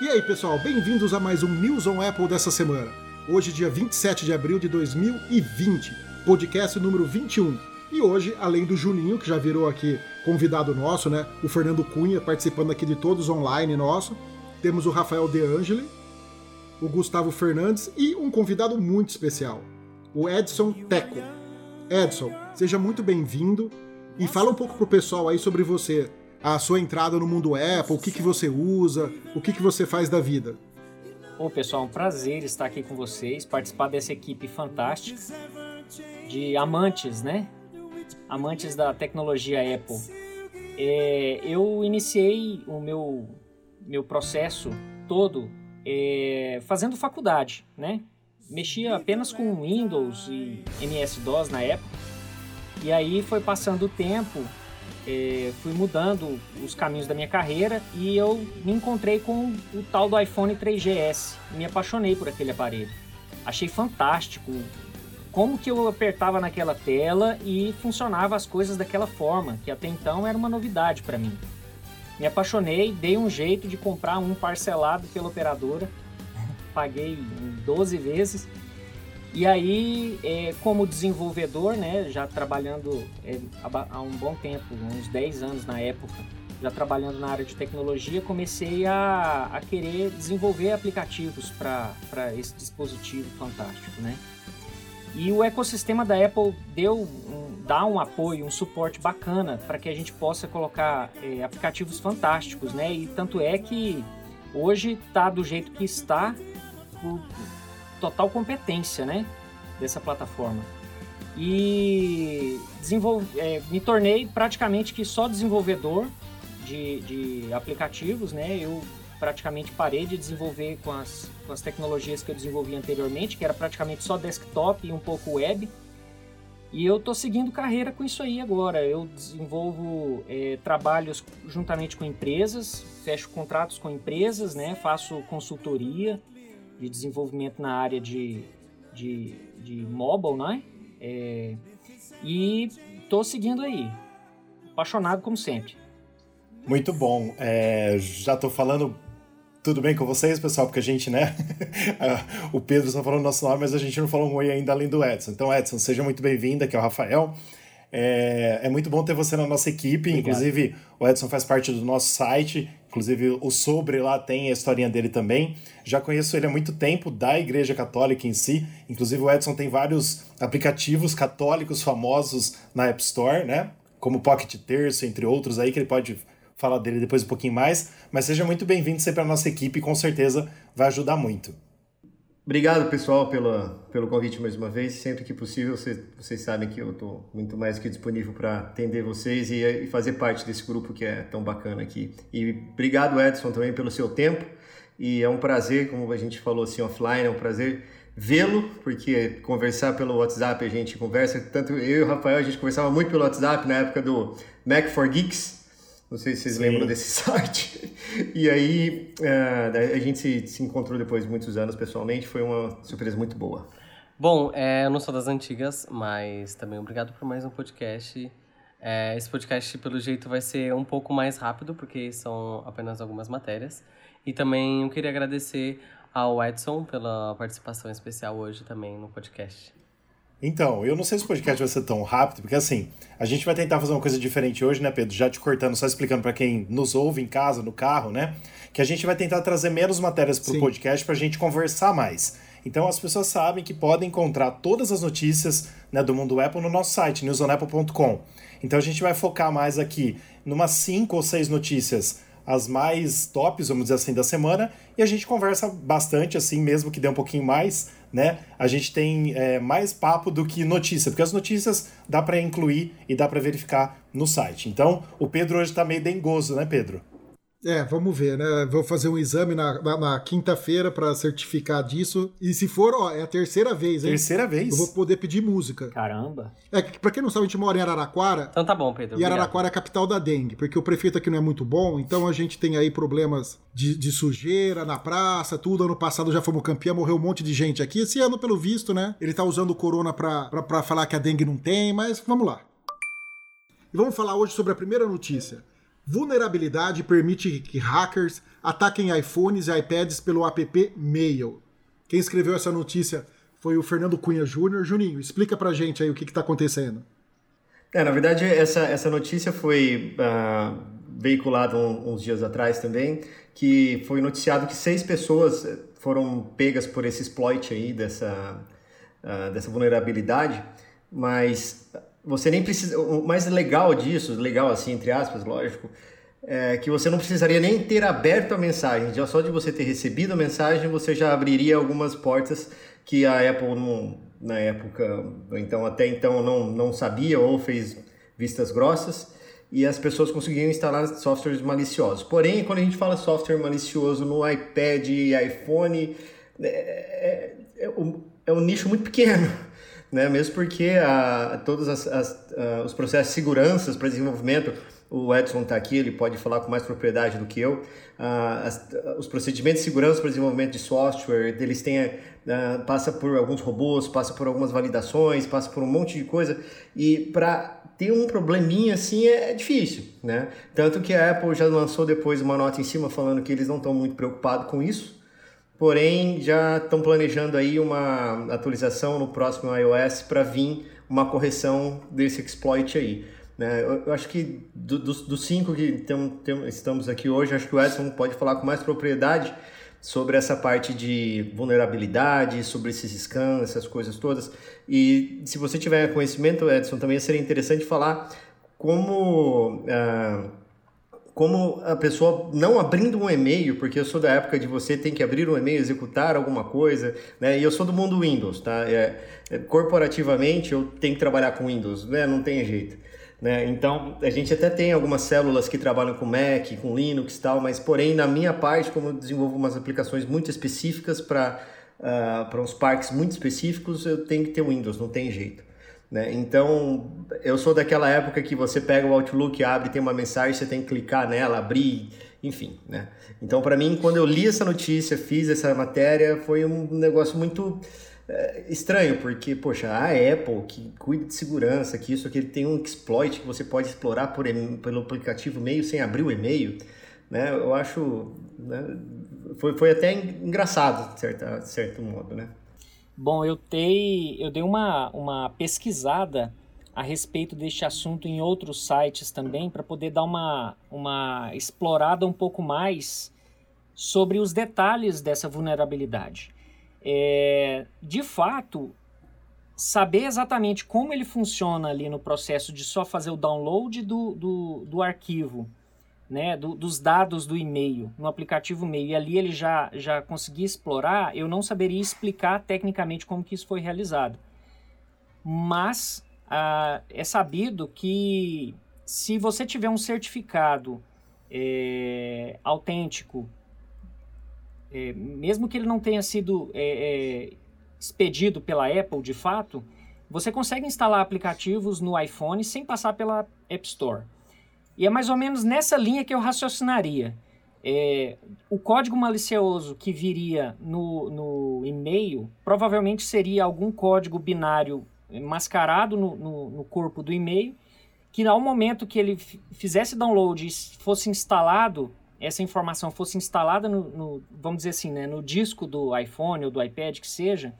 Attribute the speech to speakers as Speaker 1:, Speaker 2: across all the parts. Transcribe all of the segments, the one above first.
Speaker 1: E aí, pessoal, bem-vindos a mais um News on Apple dessa semana. Hoje, dia 27 de abril de 2020, podcast número 21. E hoje, além do Juninho, que já virou aqui convidado nosso, né? O Fernando Cunha participando aqui de todos online nosso. Temos o Rafael De Angeli, o Gustavo Fernandes e um convidado muito especial, o Edson Teco. Edson, seja muito bem-vindo e fala um pouco pro pessoal aí sobre você a sua entrada no mundo Apple, o que, que você usa, o que, que você faz da vida.
Speaker 2: Bom, pessoal, é um prazer estar aqui com vocês, participar dessa equipe fantástica de amantes, né? Amantes da tecnologia Apple. É, eu iniciei o meu, meu processo todo é, fazendo faculdade, né? Mexia apenas com Windows e MS-DOS na época. E aí foi passando o tempo é, fui mudando os caminhos da minha carreira e eu me encontrei com o tal do iPhone 3GS. Me apaixonei por aquele aparelho. Achei fantástico como que eu apertava naquela tela e funcionava as coisas daquela forma, que até então era uma novidade para mim. Me apaixonei, dei um jeito de comprar um parcelado pela operadora, paguei 12 vezes e aí, é, como desenvolvedor, né, já trabalhando é, há um bom tempo, uns 10 anos na época, já trabalhando na área de tecnologia, comecei a, a querer desenvolver aplicativos para esse dispositivo fantástico, né? E o ecossistema da Apple deu um, dá um apoio, um suporte bacana para que a gente possa colocar é, aplicativos fantásticos, né? E tanto é que hoje está do jeito que está por, total competência, né? Dessa plataforma. E desenvolve, é, me tornei praticamente que só desenvolvedor de, de aplicativos, né? Eu praticamente parei de desenvolver com as, com as tecnologias que eu desenvolvi anteriormente, que era praticamente só desktop e um pouco web. E eu estou seguindo carreira com isso aí agora. Eu desenvolvo é, trabalhos juntamente com empresas, fecho contratos com empresas, né? faço consultoria, de desenvolvimento na área de, de, de mobile, né? É, e estou seguindo aí, apaixonado como sempre.
Speaker 3: Muito bom. É, já estou falando tudo bem com vocês, pessoal? Porque a gente, né? o Pedro só falou nosso nome, mas a gente não falou um oi ainda além do Edson. Então, Edson, seja muito bem-vindo, aqui é o Rafael. É, é, muito bom ter você na nossa equipe. Obrigado. Inclusive, o Edson faz parte do nosso site. Inclusive, o Sobre lá tem a historinha dele também. Já conheço ele há muito tempo, da Igreja Católica em si. Inclusive, o Edson tem vários aplicativos católicos famosos na App Store, né? Como Pocket Terço, entre outros aí, que ele pode falar dele depois um pouquinho mais. Mas seja muito bem-vindo sempre à nossa equipe, com certeza vai ajudar muito.
Speaker 4: Obrigado, pessoal, pela, pelo convite mais uma vez. Sempre que possível, vocês, vocês sabem que eu estou muito mais que disponível para atender vocês e, e, fazer parte desse grupo que é tão bacana aqui. E obrigado, Edson, também pelo seu tempo. E é um prazer, como a gente falou assim offline, é um prazer vê-lo, porque conversar pelo WhatsApp a gente conversa, tanto eu e o Rafael, a gente conversava muito pelo WhatsApp na época do Mac for Geeks, não sei se vocês Sim. lembram desse site. E aí uh, a gente se, se, encontrou depois de muitos anos pessoalmente. Foi uma surpresa muito boa.
Speaker 5: Bom, é, eu não sou das antigas, mas também obrigado por mais um podcast. É, esse podcast, pelo jeito, vai ser um pouco mais rápido, porque são apenas algumas matérias. E também eu queria agradecer ao Edson pela participação especial hoje também no podcast.
Speaker 3: Então, eu não sei se o podcast vai ser tão rápido, porque assim, a gente vai tentar fazer uma coisa diferente hoje, né, Pedro? Já te cortando, só explicando para quem nos ouve em casa, no carro, né? Que a gente vai tentar trazer menos matérias pro Sim. podcast pra gente conversar mais. Então as pessoas sabem que podem encontrar todas as notícias né, do mundo Apple no nosso site, newsonapple.com. Então a gente vai focar mais aqui numas cinco ou seis notícias as mais tops, vamos dizer assim, da semana, e a gente conversa bastante, assim, mesmo que dê um pouquinho mais, né? A gente tem é, mais papo do que notícia, porque as notícias dá para incluir e dá para verificar no site. Então, o Pedro hoje está meio dengoso, né, Pedro?
Speaker 1: É, vamos ver, né? Vou fazer um exame na, na, na quinta-feira para certificar disso. E se for, ó, é a terceira vez, hein?
Speaker 3: Terceira vez?
Speaker 1: Eu vou poder pedir música.
Speaker 2: Caramba.
Speaker 1: É, pra quem não sabe, a gente mora em Araraquara.
Speaker 5: Então tá bom, Pedro.
Speaker 1: E Araraquara é a capital da dengue, porque o prefeito aqui não é muito bom, então a gente tem aí problemas de, de sujeira na praça, tudo. Ano passado já fomos campeão, morreu um monte de gente aqui. Esse ano, pelo visto, né? Ele tá usando o corona pra, pra, pra falar que a dengue não tem, mas vamos lá. E vamos falar hoje sobre a primeira notícia Vulnerabilidade permite que hackers ataquem iPhones e iPads pelo app Mail. Quem escreveu essa notícia foi o Fernando Cunha Júnior. Juninho, explica pra gente aí o que está acontecendo.
Speaker 4: É, na verdade, essa, essa notícia foi uh, veiculada um, uns dias atrás também, que foi noticiado que seis pessoas foram pegas por esse exploit aí dessa, uh, dessa vulnerabilidade, mas você nem precisa. O mais legal disso, legal assim, entre aspas, lógico, é que você não precisaria nem ter aberto a mensagem. Já só de você ter recebido a mensagem, você já abriria algumas portas que a Apple não, na época, então até então não, não sabia ou fez vistas grossas e as pessoas conseguiam instalar softwares maliciosos. Porém, quando a gente fala software malicioso no iPad e iPhone, é, é, é, um, é um nicho muito pequeno né? Mesmo porque a, todos as, as, a, os processos de segurança para desenvolvimento, o Edson está aqui, ele pode falar com mais propriedade do que eu. As, os procedimentos de segurança para desenvolvimento de software, eles têm, passa por alguns robôs, passa por algumas validações, passa por um monte de coisa e para ter um probleminha assim é, é difícil, né? Tanto que a Apple já lançou depois uma nota em cima falando que eles não estão muito preocupados com isso, porém já estão planejando aí uma atualização no próximo iOS para vir uma correção desse exploit aí. Né? Eu, acho que do, dos, dos cinco que tem, tem, estamos aqui hoje, acho que o Edson pode falar com mais propriedade sobre essa parte de vulnerabilidade, sobre esses scans, essas coisas todas. E se você tiver conhecimento, Edson, também seria interessante falar como... Uh, como a pessoa não abrindo um e-mail, porque eu sou da época de você tem que abrir um e-mail, executar alguma coisa, né? E eu sou do mundo Windows, tá? É, é, corporativamente eu tenho que trabalhar com Windows, né? Não tem jeito. Né? Então, a gente até tem algumas células que trabalham com Mac, com Linux e tal, mas porém, na minha parte, como eu desenvolvo umas aplicações muito específicas para uh, ah, uns parques muito específicos, eu tenho que ter Windows, não tem jeito. Né? Então, eu sou daquela época que você pega o Outlook, abre, tem uma mensagem, você tem que clicar nela, abrir, enfim. Né? Então, para mim, quando eu li essa notícia, fiz essa matéria, foi um negócio muito é, estranho, porque, poxa, a Apple, que cuida de segurança, que isso aqui tem um exploit que você pode explorar por, pelo aplicativo e-mail sem abrir o e-mail, né? Eu acho... Né? Foi, foi até engraçado, de certa, de certo modo, né?
Speaker 2: Bom, eu dei, eu dei uma, uma pesquisada a respeito deste assunto em outros sites também, para poder dar uma, uma explorada um pouco mais sobre os detalhes dessa vulnerabilidade. É, de fato, saber exatamente como ele funciona ali no processo de só fazer o download do, do, do arquivo né, do, dos dados do e-mail, no aplicativo e-mail, e ali ele já, já conseguia explorar, eu não saberia explicar tecnicamente como que isso foi realizado. Mas ah, é sabido que se você tiver um certificado é, autêntico, é, mesmo que ele não tenha sido é, é expedido pela Apple de fato, você consegue instalar aplicativos no iPhone sem passar pela App Store. E é mais ou menos nessa linha que eu raciocinaria. É, o código malicioso que viria no, no e-mail provavelmente seria algum código binário mascarado no, no, no corpo do e-mail, que ao momento que ele fizesse download e fosse instalado, essa informação fosse instalada no, no, vamos dizer assim, né, no disco do iPhone ou do iPad que seja,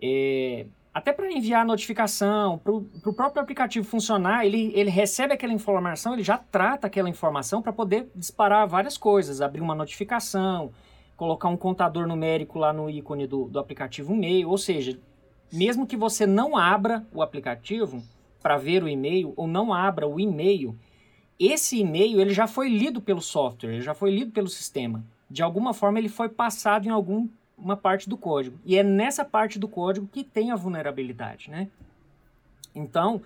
Speaker 2: é, até para enviar a notificação, para o próprio aplicativo funcionar, ele, ele recebe aquela informação, ele já trata aquela informação para poder disparar várias coisas, abrir uma notificação, colocar um contador numérico lá no ícone do, do aplicativo e-mail, ou seja, mesmo que você não abra o aplicativo para ver o e-mail ou não abra o e-mail, esse e-mail ele já foi lido pelo software, ele já foi lido pelo sistema. De alguma forma ele foi passado em algum uma parte do código. E é nessa parte do código que tem a vulnerabilidade, né? Então,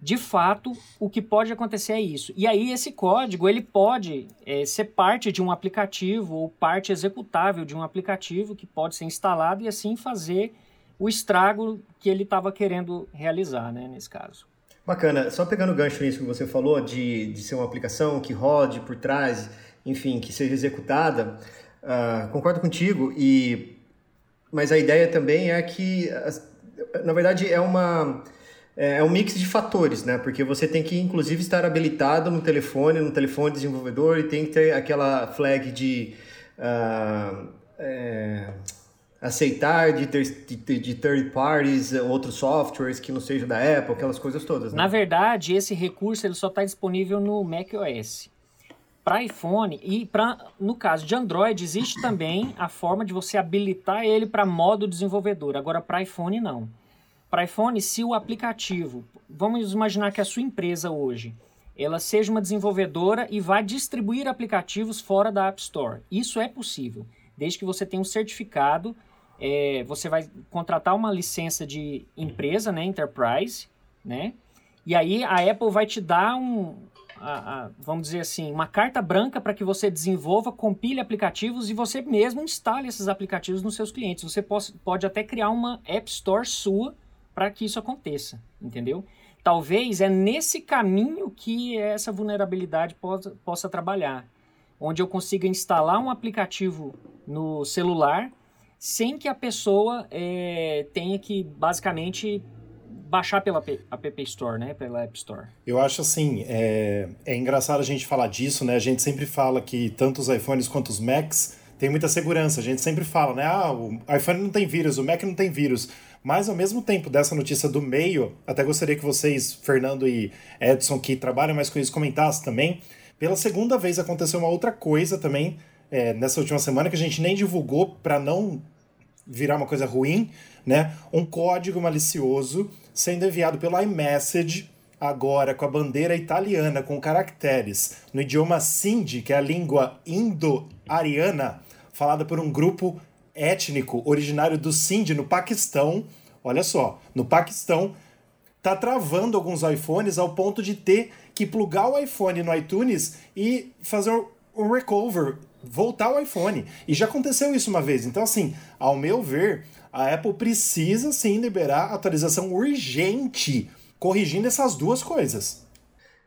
Speaker 2: de fato, o que pode acontecer é isso. E aí esse código ele pode é, ser parte de um aplicativo ou parte executável de um aplicativo que pode ser instalado e assim fazer o estrago que ele estava querendo realizar, né, nesse caso.
Speaker 4: Bacana. Só pegando o gancho nisso que você falou de, de ser uma aplicação que rode por trás, enfim, que seja executada, Uh, concordo contigo, e mas a ideia também é que, na verdade, é uma. é, é um mix de fatores, né? Porque você tem que, inclusive, estar habilitado no telefone, no telefone desenvolvedor, e tem que ter aquela flag de uh, é, aceitar de, ter, de, de, third parties, outros softwares que não sejam da Apple, aquelas coisas todas. Né?
Speaker 2: Na verdade, esse recurso ele só está disponível no macOS. Para iPhone e para no caso de Android existe também a forma de você habilitar ele para modo desenvolvedor. Agora para iPhone não. Para iPhone, se o aplicativo, vamos imaginar que a sua empresa hoje, ela seja uma desenvolvedora e vá distribuir aplicativos fora da App Store. Isso é possível, desde que você tenha um certificado. É, você vai contratar uma licença de empresa, né, Enterprise, né? E aí a Apple vai te dar um, a, a, vamos dizer assim, uma carta branca para que você desenvolva, compile aplicativos e você mesmo instale esses aplicativos nos seus clientes. Você pode, pode até criar uma App Store sua para que isso aconteça, entendeu? Talvez é nesse caminho que essa vulnerabilidade possa, possa trabalhar, onde eu consiga instalar um aplicativo no celular sem que a pessoa é, tenha que basicamente baixar pela App Store, né? Pela App Store.
Speaker 3: Eu acho assim, é, é engraçado a gente falar disso, né? A gente sempre fala que tanto os iPhones quanto os Macs têm muita segurança. A gente sempre fala, né? Ah, o iPhone não tem vírus, o Mac não tem vírus. Mas ao mesmo tempo dessa notícia do meio, até gostaria que vocês, Fernando e Edson, que trabalham mais com isso, comentassem também. Pela segunda vez aconteceu uma outra coisa também é, nessa última semana que a gente nem divulgou para não virar uma coisa ruim, né? Um código malicioso sendo enviado pelo iMessage agora com a bandeira italiana com caracteres no idioma Sindhi, que é a língua indo-ariana, falada por um grupo étnico originário do Sindh no Paquistão. Olha só, no Paquistão tá travando alguns iPhones ao ponto de ter que plugar o iPhone no iTunes e fazer um recover, voltar o iPhone. E já aconteceu isso uma vez. Então, assim, ao meu ver, a Apple precisa sim liberar atualização urgente, corrigindo essas duas coisas.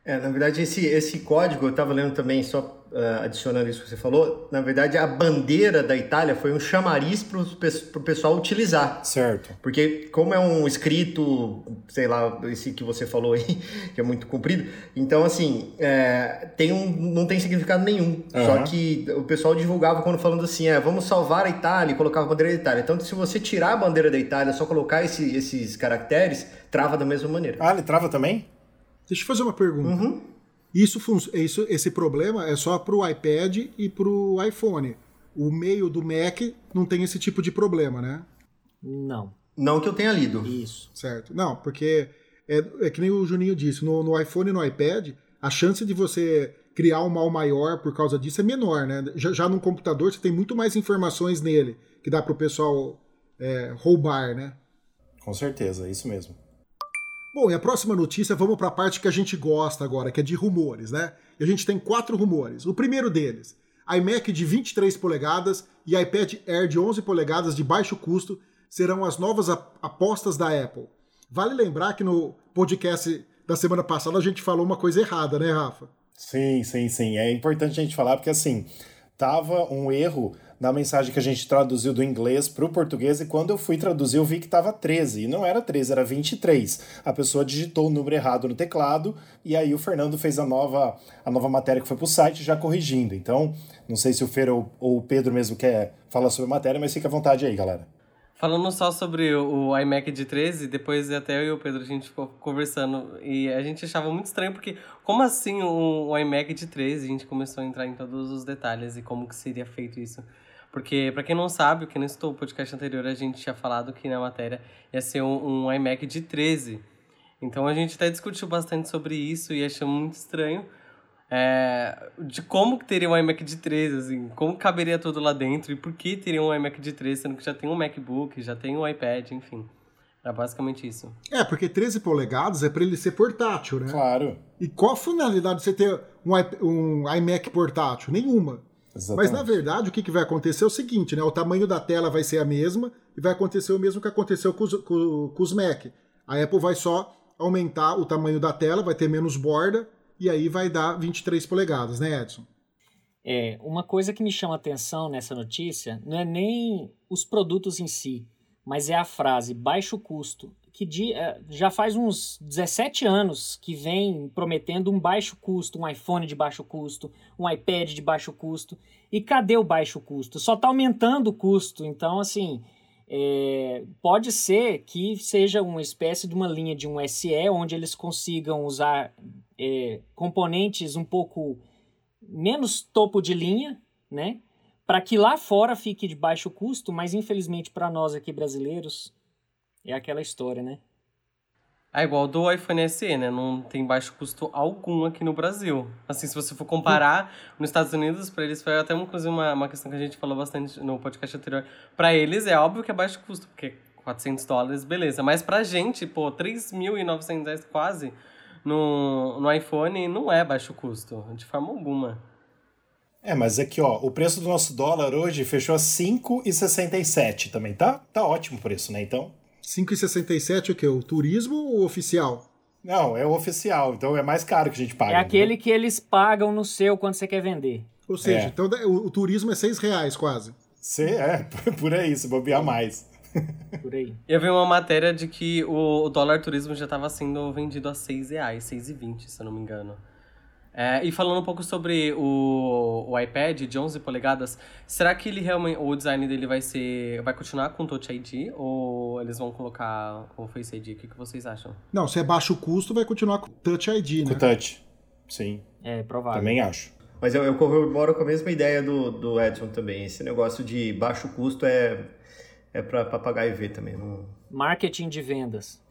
Speaker 4: É, na verdade, esse, esse código, eu estava lendo também, só uh, adicionando isso que você falou, na verdade a bandeira da Itália foi um chamariz para o pessoal utilizar.
Speaker 3: Certo.
Speaker 4: Porque como é um escrito, sei lá, esse que você falou aí, que é muito comprido, então assim, é, tem um, não tem significado nenhum. Uhum. Só que o pessoal divulgava quando falando assim, é, vamos salvar a Itália e colocava a bandeira da Itália. Então se você tirar a bandeira da Itália, só colocar esse, esses caracteres, trava da mesma maneira.
Speaker 3: Ah, ele trava também?
Speaker 1: Deixa eu fazer uma pergunta. Uhum. Isso, isso, esse problema é só para o iPad e para o iPhone. O meio do Mac não tem esse tipo de problema, né?
Speaker 2: Não.
Speaker 4: Não que eu tenha lido.
Speaker 2: Isso.
Speaker 1: Certo. Não, porque é, é que nem o Juninho disse, no, no iPhone e no iPad, a chance de você criar um mal maior por causa disso é menor, né? Já, já no computador você tem muito mais informações nele que dá para o pessoal é, roubar, né?
Speaker 3: Com certeza, é isso mesmo.
Speaker 1: Bom, e a próxima notícia, vamos para a parte que a gente gosta agora, que é de rumores, né? E a gente tem quatro rumores. O primeiro deles, iMac de 23 polegadas e iPad Air de 11 polegadas de baixo custo serão as novas apostas da Apple. Vale lembrar que no podcast da semana passada a gente falou uma coisa errada, né, Rafa?
Speaker 3: Sim, sim, sim. É importante a gente falar porque assim, tava um erro na mensagem que a gente traduziu do inglês para o português, e quando eu fui traduzir, eu vi que estava 13, e não era 13, era 23. A pessoa digitou o número errado no teclado, e aí o Fernando fez a nova, a nova matéria que foi para o site já corrigindo. Então, não sei se o Fer ou, ou o Pedro mesmo quer falar sobre a matéria, mas fica à vontade aí, galera.
Speaker 5: Falando só sobre o iMac de 13, depois até eu e o Pedro a gente ficou conversando e a gente achava muito estranho porque como assim um, um iMac de 13? A gente começou a entrar em todos os detalhes e como que seria feito isso. Porque, para quem não sabe, o que não estou no podcast anterior, a gente tinha falado que na matéria ia ser um, um iMac de 13. Então a gente até discutiu bastante sobre isso e achou muito estranho é, de como que teria um iMac de 13, assim, como caberia tudo lá dentro e por que teria um iMac de 13, sendo que já tem um MacBook, já tem um iPad, enfim. Era basicamente isso.
Speaker 1: É, porque 13 polegadas é para ele ser portátil, né?
Speaker 3: Claro.
Speaker 1: E qual a finalidade de você ter um, um iMac portátil? Nenhuma. Exatamente. Mas na verdade o que, que vai acontecer é o seguinte, né? O tamanho da tela vai ser a mesma e vai acontecer o mesmo que aconteceu com os, com, com os Mac. A Apple vai só aumentar o tamanho da tela, vai ter menos borda e aí vai dar 23 polegadas, né, Edson?
Speaker 2: É, uma coisa que me chama atenção nessa notícia não é nem os produtos em si, mas é a frase baixo custo, que de, é, já faz uns 17 anos que vem prometendo um baixo custo, um iPhone de baixo custo, um iPad de baixo custo. E cadê o baixo custo? Só está aumentando o custo. Então, assim, é, pode ser que seja uma espécie de uma linha de um SE, onde eles consigam usar é, componentes um pouco menos topo de linha, né? Para que lá fora fique de baixo custo, mas infelizmente para nós aqui brasileiros é aquela história, né?
Speaker 5: É igual do iPhone SE, né? Não tem baixo custo algum aqui no Brasil. Assim, se você for comparar nos Estados Unidos, para eles foi até inclusive uma, uma questão que a gente falou bastante no podcast anterior. Para eles é óbvio que é baixo custo, porque 400 dólares, beleza. Mas pra gente, pô, 3.900 reais quase no, no iPhone não é baixo custo, de forma alguma.
Speaker 3: É, mas aqui, ó, o preço do nosso dólar hoje fechou a 5,67 também, tá? Tá ótimo o preço, né? Então,
Speaker 1: 5,67 é o que? O turismo ou o oficial?
Speaker 3: Não, é o oficial, então é mais caro que a gente paga.
Speaker 2: É aquele né? que eles pagam no seu quando você quer vender.
Speaker 1: Ou seja, é. então o, o, turismo é 6 reais quase.
Speaker 3: Cê, é, por aí, se bobear mais.
Speaker 5: Por aí. Eu vi uma matéria de que o, o dólar turismo já estava sendo vendido a 6 reais, 6,20, se eu não me engano. É, e falando um pouco sobre o, o iPad de 11 polegadas, será que ele realmente o design dele vai ser vai continuar com Touch ID ou eles vão colocar o Face ID? O que, que vocês acham?
Speaker 1: Não, se é baixo custo, vai continuar com Touch ID, né?
Speaker 3: Com Touch. Sim.
Speaker 2: É, provável.
Speaker 3: Também acho.
Speaker 4: Mas eu, eu corroboro com a mesma ideia do, do Edson também. Esse negócio de baixo custo é, é para pagar e ver também. Não...
Speaker 2: Marketing de vendas.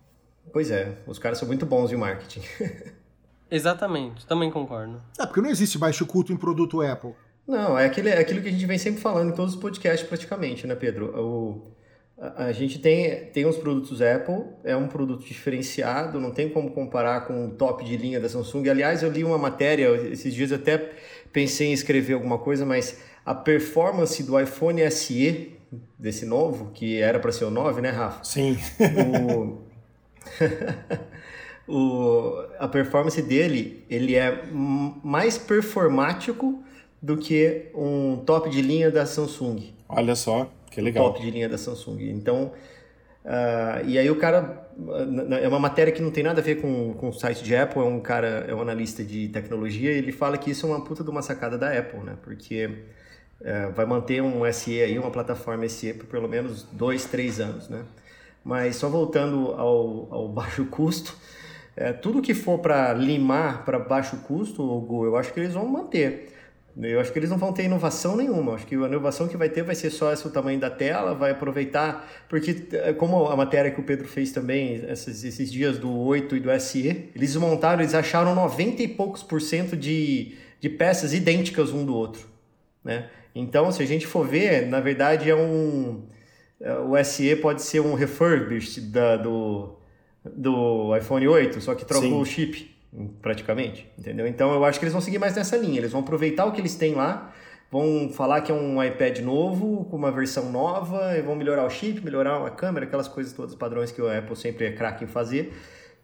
Speaker 4: Pois é, os caras são muito bons em marketing.
Speaker 5: Exatamente, também concordo.
Speaker 1: É, porque não existe baixo custo em produto Apple.
Speaker 4: Não, é, aquele, é aquilo que a gente vem sempre falando em todos os podcasts praticamente, né, Pedro? O, a, a, gente tem, tem os produtos Apple, é um produto diferenciado, não tem como comparar com o top de linha da Samsung. Aliás, eu li uma matéria, esses dias eu até pensei em escrever alguma coisa, mas a performance do iPhone SE, desse novo, que era para ser o 9, né, Rafa?
Speaker 3: Sim.
Speaker 4: O... o, a performance dele ele é mais performático do que um top de linha da Samsung.
Speaker 3: Olha só, que legal.
Speaker 4: top de linha da Samsung. Então, uh, e aí o cara é uma matéria que não tem nada a ver com, com o site de Apple, é um cara, é um analista de tecnologia, e ele fala que isso é uma puta de uma sacada da Apple, né? Porque uh, vai manter um SE aí, uma plataforma SE por pelo menos dois, três anos, né? Mas só voltando ao, ao baixo custo, é, tudo que for para limar para baixo custo, eu acho que eles vão manter. Eu acho que eles não vão ter inovação nenhuma. Acho que a inovação que vai ter vai ser só esse o tamanho da tela, vai aproveitar, porque é, como a matéria que o Pedro fez também, esses, esses dias do 8 e do SE, eles montaram, eles acharam 90 e poucos por cento de, de peças idênticas um do outro. Né? Então, se a gente for ver, na verdade é um... É, o SE pode ser um refurbished da, do, do iPhone 8, só que trocou Sim. o chip, praticamente, entendeu? Então eu acho que eles vão seguir mais nessa linha, eles vão aproveitar o que eles têm lá, vão falar que é um iPad novo, com uma versão nova, e vão melhorar o chip, melhorar a câmera, aquelas coisas todas, padrões que o Apple sempre é craque em fazer,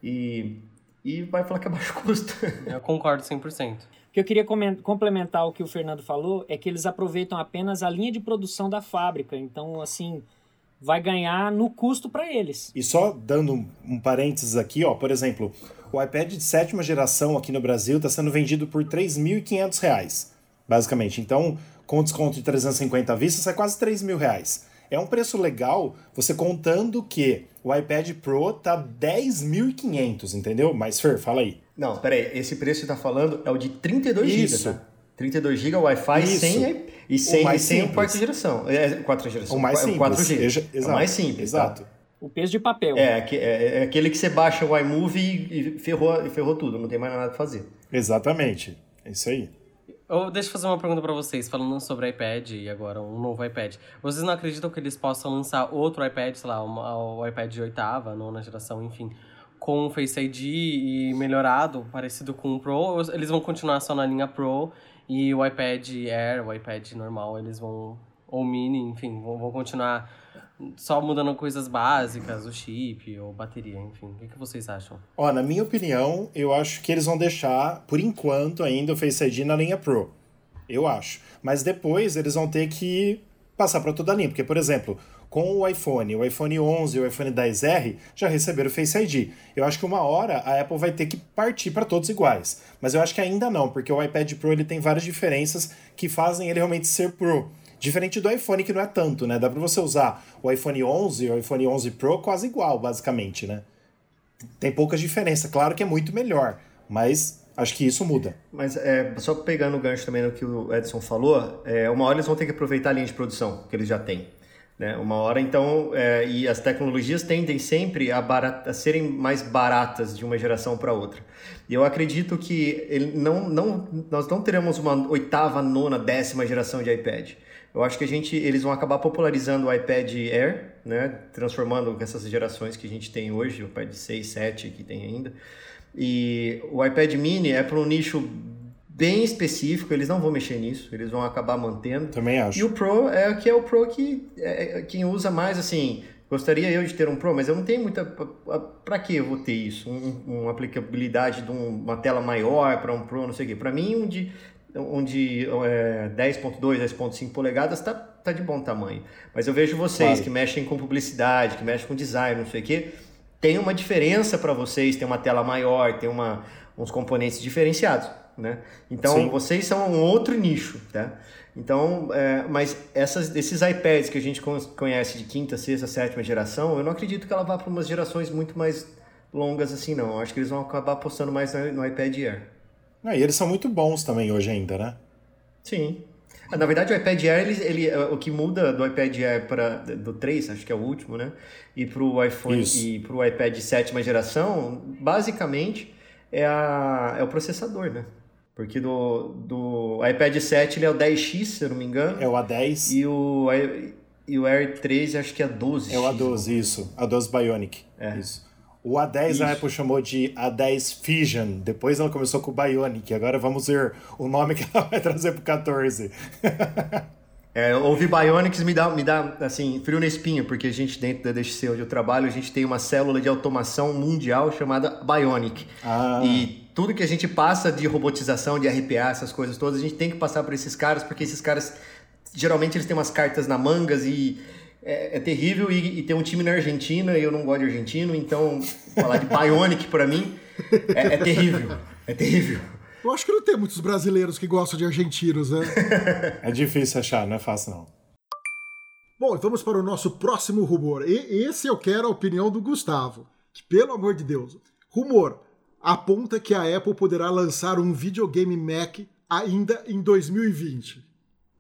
Speaker 4: e, e vai falar que é baixo custo.
Speaker 5: Eu concordo 100%.
Speaker 2: O que eu queria complementar o que o Fernando falou é que eles aproveitam apenas a linha de produção da fábrica, então assim vai ganhar no custo para eles.
Speaker 3: E só dando um, um parênteses aqui, ó, por exemplo, o iPad de sétima geração aqui no Brasil está sendo vendido por R$ 3.500, basicamente. Então, com desconto de 350 vistas, é quase R$ mil reais. É um preço legal, você contando que o iPad Pro tá 10.500, entendeu? Mas, Fer, fala aí.
Speaker 4: Não, peraí, esse preço que você tá falando é o de 32 GB, tá? 32 GB Wi-Fi sem, e sem, e sem quarta geração. É, quarta geração.
Speaker 3: O mais simples.
Speaker 4: 4G. Exato. É o mais simples. Tá? Exato. Tá?
Speaker 2: O peso de papel.
Speaker 4: É, é, é, aquele que você baixa o iMovie e ferrou, ferrou tudo, não tem mais nada pra fazer.
Speaker 3: Exatamente. É isso aí.
Speaker 5: Oh, deixa eu fazer uma pergunta para vocês, falando sobre iPad e agora um novo iPad. Vocês não acreditam que eles possam lançar outro iPad, sei lá, uma, o iPad de oitava, nona geração, enfim, com Face ID e melhorado, parecido com o Pro? Ou eles vão continuar só na linha Pro e o iPad Air, o iPad normal, eles vão. Ou mini, enfim, vão, vão continuar só mudando coisas básicas, o chip ou bateria, enfim. O que, que vocês acham?
Speaker 3: Ó, na minha opinião, eu acho que eles vão deixar, por enquanto, ainda o Face ID na linha Pro. Eu acho. Mas depois eles vão ter que passar para toda a linha. Porque, por exemplo, com o iPhone, o iPhone 11 e o iPhone 10R já receberam o Face ID. Eu acho que uma hora a Apple vai ter que partir para todos iguais. Mas eu acho que ainda não, porque o iPad Pro ele tem várias diferenças que fazem ele realmente ser Pro. Diferente do iPhone, que não é tanto, né? Dá para você usar o iPhone 11 e o iPhone 11 Pro quase igual, basicamente, né? Tem poucas diferenças. Claro que é muito melhor, mas acho que isso muda.
Speaker 4: Mas é, só pegando o gancho também no que o Edson falou, é, uma hora eles vão ter que aproveitar a linha de produção que eles já têm. Né? Uma hora, então, é, e as tecnologias tendem sempre a, barata, a serem mais baratas de uma geração para outra. E eu acredito que ele não, não, nós não teremos uma oitava, nona, décima geração de iPad. Eu acho que a gente, eles vão acabar popularizando o iPad Air, né? transformando essas gerações que a gente tem hoje, o iPad 6, 7 que tem ainda. E o iPad mini é para um nicho bem específico, eles não vão mexer nisso, eles vão acabar mantendo.
Speaker 3: Também acho.
Speaker 4: E o Pro é que é o Pro que é, é quem usa mais assim. Gostaria eu de ter um Pro, mas eu não tenho muita. Para que eu vou ter isso? Um, uma aplicabilidade de uma tela maior para um Pro, não sei o quê. Para mim, um de onde é, 10.2, 10.5 polegadas está tá de bom tamanho. Mas eu vejo vocês claro. que mexem com publicidade, que mexem com design, não sei o quê, tem uma diferença para vocês, tem uma tela maior, tem uma, uns componentes diferenciados, né? Então, Sim. vocês são um outro nicho, tá? Então, é, mas essas, esses iPads que a gente conhece de quinta, sexta, sétima geração, eu não acredito que ela vá para umas gerações muito mais longas assim, não. Eu acho que eles vão acabar apostando mais no, iPad Air.
Speaker 3: Ah, e eles são muito bons também hoje ainda, né?
Speaker 4: Sim. Ah, na verdade, o iPad Air, ele, ele, é, o que muda do iPad Air para do 3, acho que é o último, né? E para o iPhone Isso. e para o iPad de sétima geração, basicamente é, a, é o processador, né? Porque do, do iPad 7 ele é o 10X, se eu não me engano.
Speaker 3: É o A10.
Speaker 4: E o, e o Air 3 acho que é 12.
Speaker 3: É o A12, isso. A12 Bionic. É. Isso. O A10 Isso. a Apple chamou de A10 Fission, depois ela começou com o Bionic, agora vamos ver o nome que ela vai trazer pro 14.
Speaker 4: É, ouvir Bionics me dá, me dá assim, frio na espinha, porque a gente, dentro da DXC onde eu trabalho, a gente tem uma célula de automação mundial chamada Bionic. Ah. E tudo que a gente passa de robotização, de RPA, essas coisas todas, a gente tem que passar por esses caras, porque esses caras, geralmente, eles têm umas cartas na mangas e é, é terrível e, e, tem um time na Argentina e eu não gosto de argentino, então falar de Bionic para mim é, é, terrível. É terrível.
Speaker 1: Eu acho que não tem muitos brasileiros que gostam de argentinos, né?
Speaker 3: é difícil achar, não é fácil não.
Speaker 1: Bom, vamos para o nosso próximo rumor. E esse eu quero a opinião do Gustavo. Que, pelo amor de Deus, rumor aponta que a Apple poderá lançar um videogame Mac ainda em 2020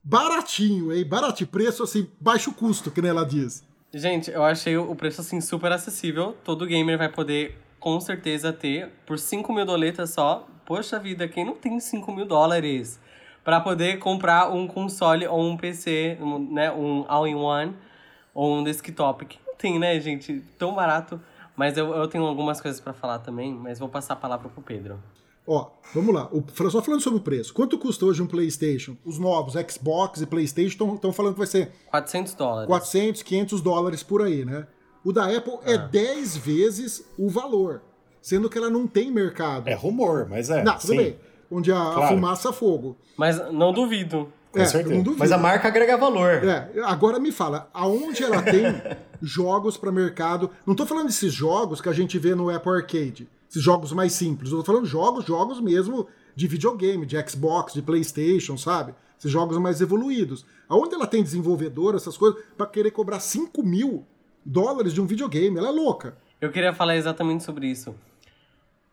Speaker 1: baratinho, hein? Baratinho, preço assim, baixo custo, que nem ela diz.
Speaker 5: Gente, eu achei o preço assim super acessível. Todo gamer vai poder com certeza ter por 5 mil doletas só. Poxa vida, quem não tem 5 mil dólares para poder comprar um console ou um PC, um, né, um all-in-one ou um desktop? Quem não tem, né, gente? Tão barato. Mas eu, eu tenho algumas coisas para falar também, mas vou passar a palavra pro Pedro.
Speaker 1: Ó, vamos lá. O, só falando sobre o preço. Quanto custa hoje um PlayStation? Os novos, Xbox e PlayStation, estão falando que vai ser.
Speaker 5: 400 dólares.
Speaker 1: 400, 500 dólares por aí, né? O da Apple é 10 ah. vezes o valor. Sendo que ela não tem mercado.
Speaker 3: É rumor, mas é.
Speaker 1: Não, tudo sim. bem. Onde a, claro. a fumaça fogo.
Speaker 5: Mas não duvido.
Speaker 1: Com é, certeza.
Speaker 4: Mas a marca agrega valor.
Speaker 1: É, agora me fala, aonde ela tem jogos para mercado? Não estou falando desses jogos que a gente vê no Apple Arcade esses jogos mais simples. Eu tô falando jogos, jogos mesmo de videogame, de Xbox, de PlayStation, sabe? Esses jogos mais evoluídos. Aonde ela tem desenvolvedor, essas coisas, para querer cobrar 5 mil dólares de um videogame? Ela é louca.
Speaker 5: Eu queria falar exatamente sobre isso.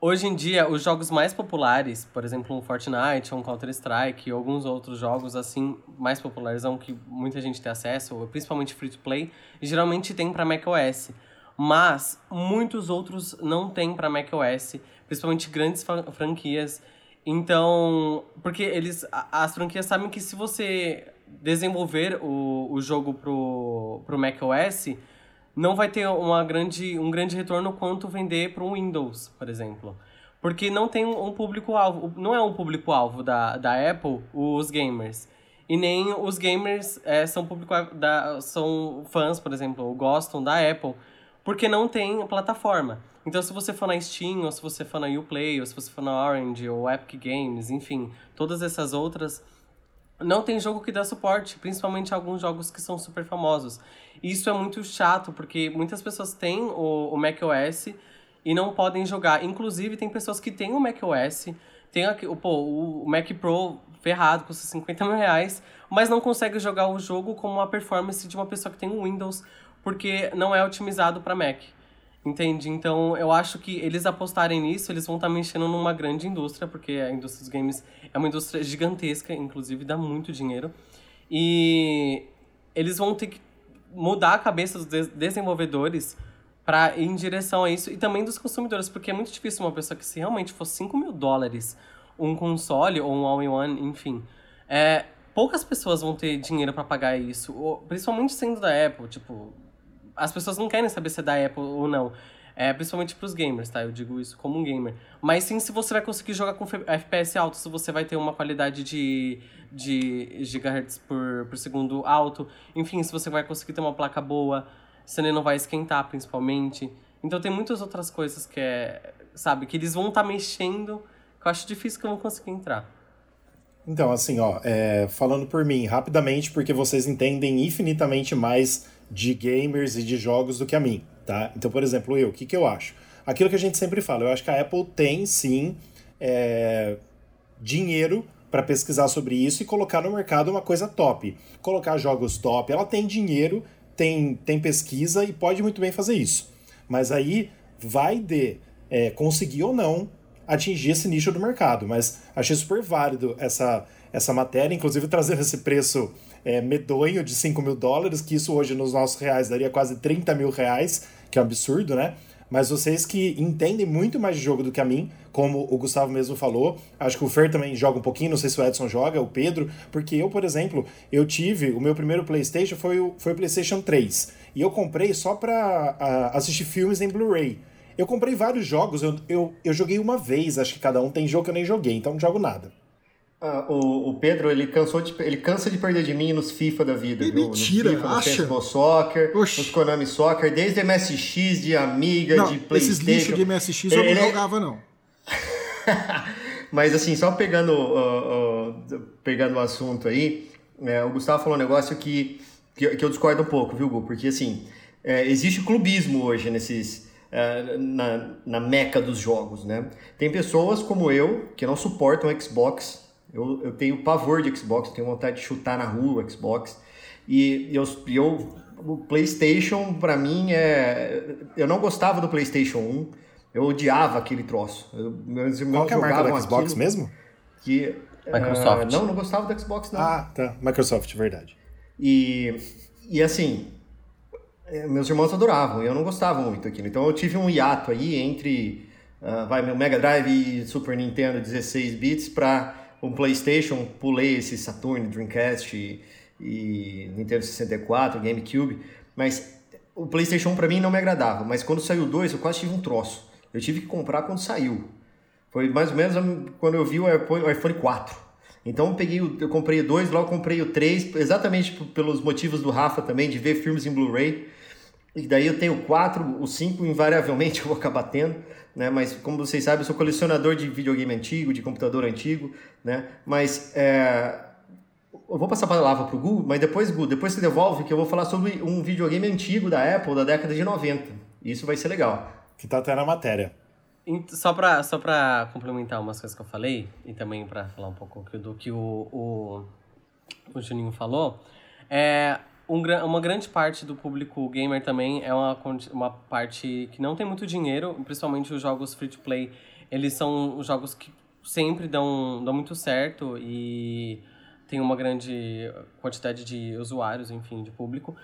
Speaker 5: Hoje em dia, os jogos mais populares, por exemplo, um Fortnite, um Counter-Strike alguns outros jogos assim mais populares, que muita gente tem acesso, principalmente free to play, geralmente tem para macOS mas muitos outros não têm para macOS, principalmente grandes franquias. Então, porque eles as franquias sabem que se você desenvolver o, o jogo pro, pro macOS, não vai ter uma grande, um grande retorno quanto vender para o Windows, por exemplo. Porque não tem um público-alvo, não é um público-alvo da, da Apple, os gamers. E nem os gamers é, são público da, são fãs, por exemplo, gostam da Apple porque não tem plataforma. Então, se você for na Steam, ou se você for na Uplay, ou se você for na Orange, ou Epic Games, enfim, todas essas outras, não tem jogo que dá suporte, principalmente alguns jogos que são super famosos. Isso é muito chato, porque muitas pessoas têm o, o macOS e não podem jogar. Inclusive, tem pessoas que têm o macOS, tem aqui, pô, o Mac Pro ferrado, custa 50 mil reais, mas não consegue jogar o jogo com a performance de uma pessoa que tem um Windows, porque não é otimizado para Mac. Entende? Então eu acho que eles apostarem nisso, eles vão estar tá mexendo numa grande indústria, porque a indústria dos games é uma indústria gigantesca, inclusive dá muito dinheiro. E eles vão ter que mudar a cabeça dos desenvolvedores para ir em direção a isso e também dos consumidores, porque é muito difícil uma pessoa que se realmente for 5 mil dólares um console ou um all-in-one, enfim, é, poucas pessoas vão ter dinheiro para pagar isso, principalmente sendo da Apple, tipo, as pessoas não querem saber se é da Apple ou não. É, principalmente pros gamers, tá? Eu digo isso como um gamer. Mas sim se você vai conseguir jogar com FPS alto, se você vai ter uma qualidade de, de gigahertz por, por segundo alto. Enfim, se você vai conseguir ter uma placa boa, se ele não vai esquentar, principalmente. Então tem muitas outras coisas que é, sabe, que eles vão estar tá mexendo, que eu acho difícil que eu não consiga entrar.
Speaker 3: Então, assim, ó, é, falando por mim, rapidamente, porque vocês entendem infinitamente mais de gamers e de jogos do que a mim, tá? Então, por exemplo, eu, o que, que eu acho? Aquilo que a gente sempre fala, eu acho que a Apple tem sim é, dinheiro para pesquisar sobre isso e colocar no mercado uma coisa top. Colocar jogos top. Ela tem dinheiro, tem, tem pesquisa e pode muito bem fazer isso. Mas aí vai de é, conseguir ou não atingir esse nicho do mercado. Mas achei super válido essa, essa matéria, inclusive trazendo esse preço é, medonho de 5 mil dólares, que isso hoje nos nossos reais daria quase 30 mil reais, que é um absurdo, né? Mas vocês que entendem muito mais de jogo do que a mim, como o Gustavo mesmo falou, acho que o Fer também joga um pouquinho, não sei se o Edson joga, o Pedro, porque eu, por exemplo, eu tive, o meu primeiro PlayStation foi o, foi o PlayStation 3, e eu comprei só para assistir filmes em Blu-ray. Eu comprei vários jogos, eu, eu, eu joguei uma vez, acho que cada um tem jogo que eu nem joguei, então não jogo nada.
Speaker 4: Ah, o, o, Pedro, ele, cansou de, ele cansa de perder de mim nos FIFA da vida.
Speaker 1: E
Speaker 4: viu?
Speaker 1: Mentira,
Speaker 4: nos FIFA,
Speaker 1: acha?
Speaker 4: No Soccer, Oxi. nos Konami Soccer, desde MSX, de Amiga, não, de Playstation.
Speaker 1: Esses lixos de MSX eu ele, não jogava, não.
Speaker 4: Mas assim, só pegando, uh, uh, pegando o assunto aí, é, o Gustavo falou um negócio que, que, que, eu discordo um pouco, viu, Gu? Porque assim, é, existe clubismo hoje nesses... É, na, na meca dos jogos, né? Tem pessoas como eu que não suportam Xbox eu, eu tenho pavor de Xbox, tenho vontade de chutar na rua o Xbox. E eu, eu o PlayStation, para mim, é. Eu não gostava do PlayStation 1, eu odiava aquele troço. Eu,
Speaker 3: meus irmãos Qual que é a marca do Xbox mesmo?
Speaker 4: Que,
Speaker 5: Microsoft.
Speaker 4: Uh, não, não gostava do Xbox, não.
Speaker 3: Ah, tá. Microsoft, verdade.
Speaker 4: E, e assim, é, meus irmãos adoravam, e eu não gostava muito daquilo. Então eu tive um hiato aí entre uh, vai, meu Mega Drive e Super Nintendo 16 bits para um PlayStation, pulei esse Saturn, Dreamcast e, e Nintendo 64, GameCube, mas o PlayStation 1 para mim não me agradava, mas quando saiu o 2 eu quase tive um troço. Eu tive que comprar quando saiu. Foi mais ou menos quando eu vi o iPhone, o iPhone 4. Então eu peguei, o, eu comprei o 2, logo comprei o 3, exatamente pelos motivos do Rafa também, de ver filmes em Blu-ray. E daí eu tenho o 4, o 5 invariavelmente eu vou acabar tendo né? Mas como vocês sabem, eu sou colecionador de videogame antigo, de computador antigo, né? Mas é... eu vou passar a palavra para o Gu, mas depois, Gu, depois você devolve que eu vou falar sobre um videogame antigo da Apple da década de 90. Isso vai ser legal.
Speaker 3: Que tá até na matéria.
Speaker 5: Só para só pra complementar umas coisas que eu falei, e também para falar um pouco do que o, o, o Juninho falou, é, um, uma grande parte do público gamer também é uma, uma parte que não tem muito dinheiro, principalmente os jogos free to play. Eles são jogos que sempre dão, dão muito certo e tem uma grande quantidade de usuários, enfim, de público.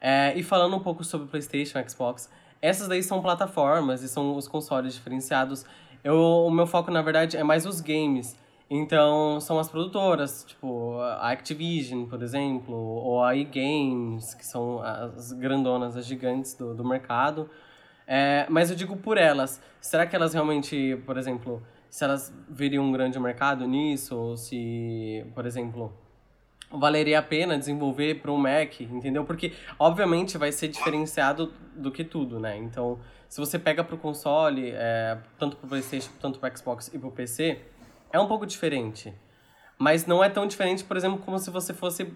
Speaker 5: É, e falando um pouco sobre PlayStation, Xbox, essas daí são plataformas e são os consoles diferenciados. Eu, o meu foco, na verdade, é mais os games. Então, são as produtoras, tipo a Activision, por exemplo, ou a E-Games, que são as grandonas, as gigantes do, do mercado. É, mas eu digo por elas, será que elas realmente, por exemplo, se elas veriam um grande mercado nisso, ou se, por exemplo, valeria a pena desenvolver para um Mac, entendeu? Porque, obviamente, vai ser diferenciado do que tudo, né? Então, se você pega para o console, é, tanto para o PlayStation, tanto para Xbox e para o PC é um pouco diferente. Mas não é tão diferente, por exemplo, como se você fosse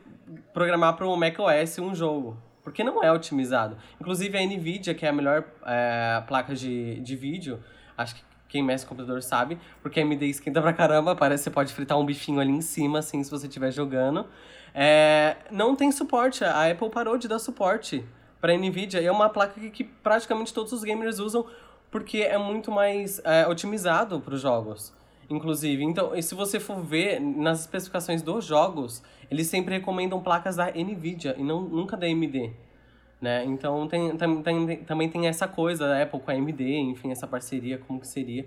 Speaker 5: programar para o macOS um jogo. Porque não é otimizado. Inclusive a NVIDIA, que é a melhor é, placa de, de vídeo, acho que quem mexe com computador sabe, porque a AMD esquenta pra caramba, parece que você pode fritar um bifinho ali em cima, assim, se você estiver jogando. É, não tem suporte, a Apple parou de dar suporte para NVIDIA, e é uma placa que, que, praticamente todos os gamers usam, porque é muito mais é, otimizado para os jogos, inclusive. Então, e se você for ver nas especificações dos jogos, eles sempre recomendam placas da NVIDIA e não, nunca da AMD. Né? Então tem, tem, tem, também tem essa coisa da Apple com a AMD, enfim, essa parceria, como que seria.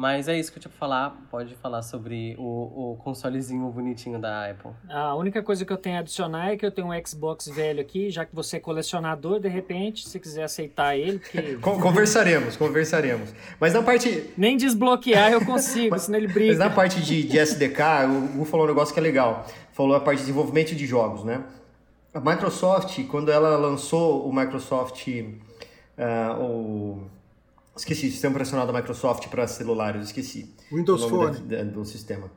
Speaker 5: Mas é isso que eu tinha pra falar. Pode falar sobre o, o consolezinho bonitinho da Apple.
Speaker 2: A única coisa que eu tenho a adicionar é que eu tenho um Xbox velho aqui, já que você é colecionador, de repente, se quiser aceitar ele. Porque...
Speaker 4: conversaremos, conversaremos. Mas na parte.
Speaker 2: Nem desbloquear eu consigo, senão ele briga.
Speaker 4: Mas na parte de, de SDK, o Gu falou um negócio que é legal. Falou a parte de desenvolvimento de jogos, né? A Microsoft, quando ela lançou o Microsoft, uh, o esqueci, sistema operacional da Microsoft para celulares, esqueci.
Speaker 1: Windows Phone.
Speaker 4: Da, do sistema.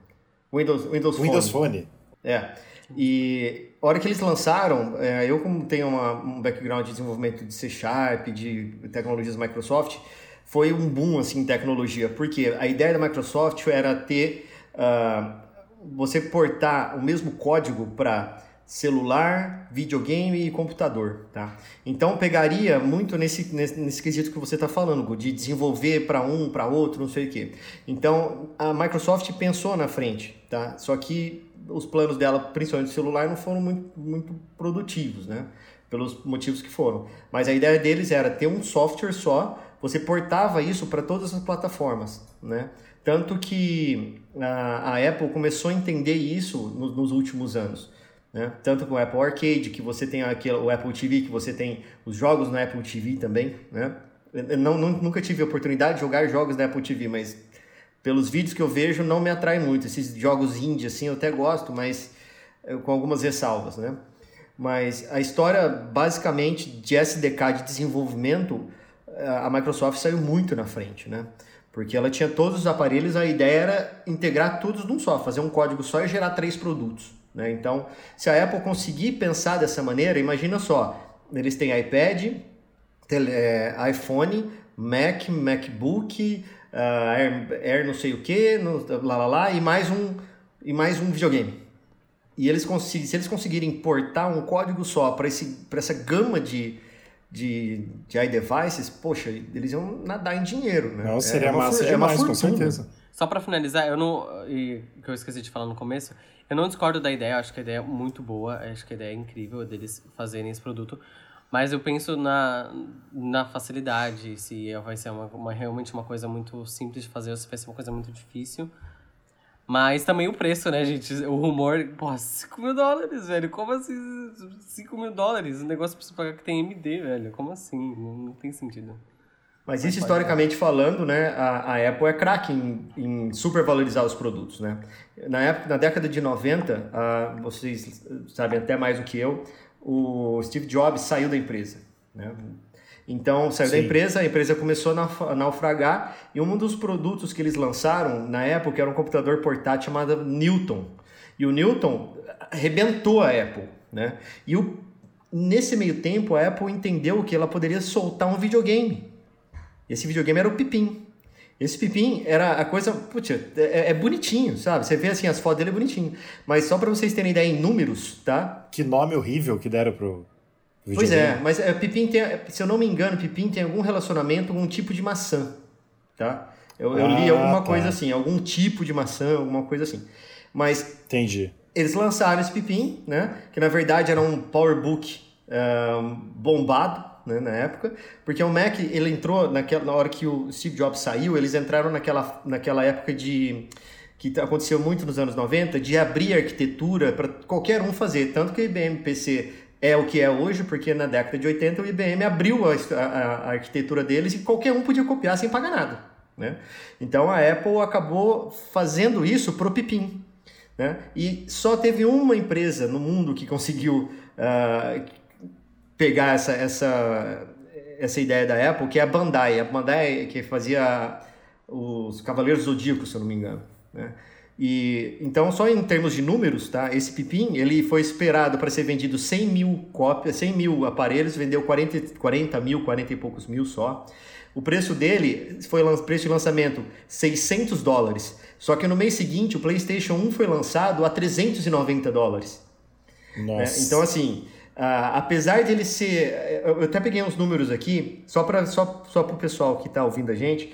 Speaker 4: Windows, Windows,
Speaker 3: Windows Phone.
Speaker 4: É. E a hora que eles lançaram, é, eu como tenho uma, um background de desenvolvimento de C Sharp, de tecnologias Microsoft, foi um boom assim em tecnologia, porque a ideia da Microsoft era ter uh, você portar o mesmo código para celular, videogame e computador, tá? Então pegaria muito nesse, nesse, nesse quesito que você está falando, de desenvolver para um, para outro, não sei o quê. Então a Microsoft pensou na frente, tá? Só que os planos dela, principalmente do celular, não foram muito, muito produtivos, né? Pelos motivos que foram. Mas a ideia deles era ter um software só, você portava isso para todas as plataformas, né? Tanto que a, a Apple começou a entender isso nos, nos últimos anos. Né? Tanto com o Apple Arcade, que você tem aqui o Apple TV, que você tem os jogos no Apple TV também, né? Eu não, nunca tive a oportunidade de jogar jogos da Apple TV, mas pelos vídeos que eu vejo não me atrai muito. Esses jogos indie, assim, eu até gosto, mas com algumas ressalvas, né? Mas a história, basicamente, de SDK de desenvolvimento, a Microsoft saiu muito na frente, né? Porque ela tinha todos os aparelhos, a ideia era integrar todos num só, fazer um código só e gerar três produtos. Né? Então, se a Apple conseguir pensar dessa maneira, imagina só, eles têm iPad, tele, é, iPhone, Mac, MacBook, uh, Air, Air, não sei o que, lá, lá, lá, e mais um, e mais um videogame. E eles se eles conseguirem portar um código só para essa gama de, de, de iDevices, poxa, eles iam nadar em dinheiro, né?
Speaker 3: Não, seria é massa é demais, com certeza.
Speaker 5: Só para finalizar, eu não. E que eu esqueci de falar no começo, eu não discordo da ideia, acho que a ideia é muito boa, acho que a ideia é incrível deles fazerem esse produto. Mas eu penso na, na facilidade, se vai ser uma, uma, realmente uma coisa muito simples de fazer ou se vai ser uma coisa muito difícil. Mas também o preço, né, gente? O rumor, pô, 5 mil dólares, velho. Como assim 5 mil dólares? O negócio você pagar que tem MD, velho. Como assim? Não, não tem sentido.
Speaker 4: Mas isso historicamente falando, né, a, a Apple é craque em, em supervalorizar os produtos, né? Na, época, na década de 90, a, vocês sabem até mais do que eu, o Steve Jobs saiu da empresa, né? Então, saiu Sim. da empresa, a empresa começou a naufragar e um dos produtos que eles lançaram na época era um computador portátil chamado Newton. E o Newton arrebentou a Apple, né? E o, nesse meio tempo a Apple entendeu que ela poderia soltar um videogame esse videogame era o Pipim. Esse Pipim era a coisa, putz, é, é, é, bonitinho, sabe? Você vê assim, as fotos dele é bonitinho. Mas só para vocês terem ideia em números, tá?
Speaker 3: Que nome horrível que deram pro
Speaker 4: videogame. Pois é, mas é, Pipim tem, se eu não me engano, Pipim tem algum relacionamento com um tipo de maçã, tá? Eu, eu li ah, alguma tá. coisa assim, algum tipo de maçã, alguma coisa assim. Mas...
Speaker 3: Entendi.
Speaker 4: Eles lançaram esse Pipim, né? Que na verdade era um PowerBook um, bombado, né, na época, porque o Mac ele entrou naquela, na hora que o Steve Jobs saiu, eles entraram naquela, naquela época de que aconteceu muito nos anos 90, de abrir arquitetura para qualquer um fazer, tanto que o IBM PC é o que é hoje, porque na década de 80 o IBM abriu a, a, a arquitetura deles e qualquer um podia copiar sem pagar nada. Né? Então a Apple acabou fazendo isso para o Pipim. Né? E só teve uma empresa no mundo que conseguiu uh, pegar essa, essa, essa ideia da Apple, que é a Bandai. A Bandai que fazia os Cavaleiros Zodíacos, se eu não me engano. Né? E então só em termos de números, tá? Esse Pipim ele foi esperado para ser vendido 100 mil cópias, 100 mil aparelhos, vendeu 40, 40 mil, 40 e poucos mil só. O preço dele foi preço de lançamento 600 dólares. Só que no mês seguinte o PlayStation 1 foi lançado a 390 dólares. Nossa. É, então assim, Uh, apesar de ele ser. Eu até peguei uns números aqui, só para só, só o pessoal que está ouvindo a gente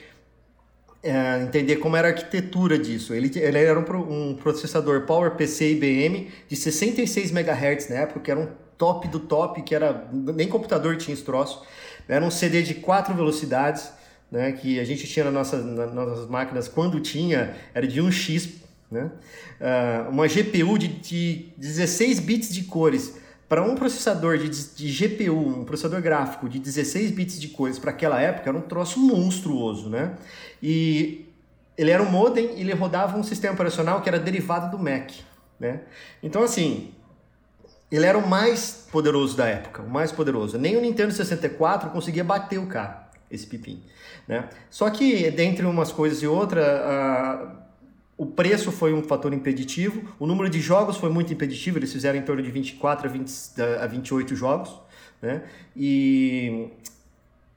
Speaker 4: uh, entender como era a arquitetura disso. Ele, ele era um, um processador PowerPC IBM de 66 MHz na época, que era um top do top, que era. Nem computador tinha esse troço. Era um CD de quatro velocidades, né, que a gente tinha nas nossas, nas nossas máquinas quando tinha, era de 1x. Né? Uh, uma GPU de, de 16 bits de cores para um processador de, de, GPU, um processador gráfico de 16 bits de cores para aquela época era um troço monstruoso, né? E ele era um modem e ele rodava um sistema operacional que era derivado do Mac, né? Então assim, ele era o mais poderoso da época, o mais poderoso. Nem o Nintendo 64 conseguia bater o cara, esse pipim, né? Só que dentre umas coisas e outras, o preço foi um fator impeditivo, o número de jogos foi muito impeditivo, eles fizeram em torno de 24 a, 20, a 28 jogos, né? E,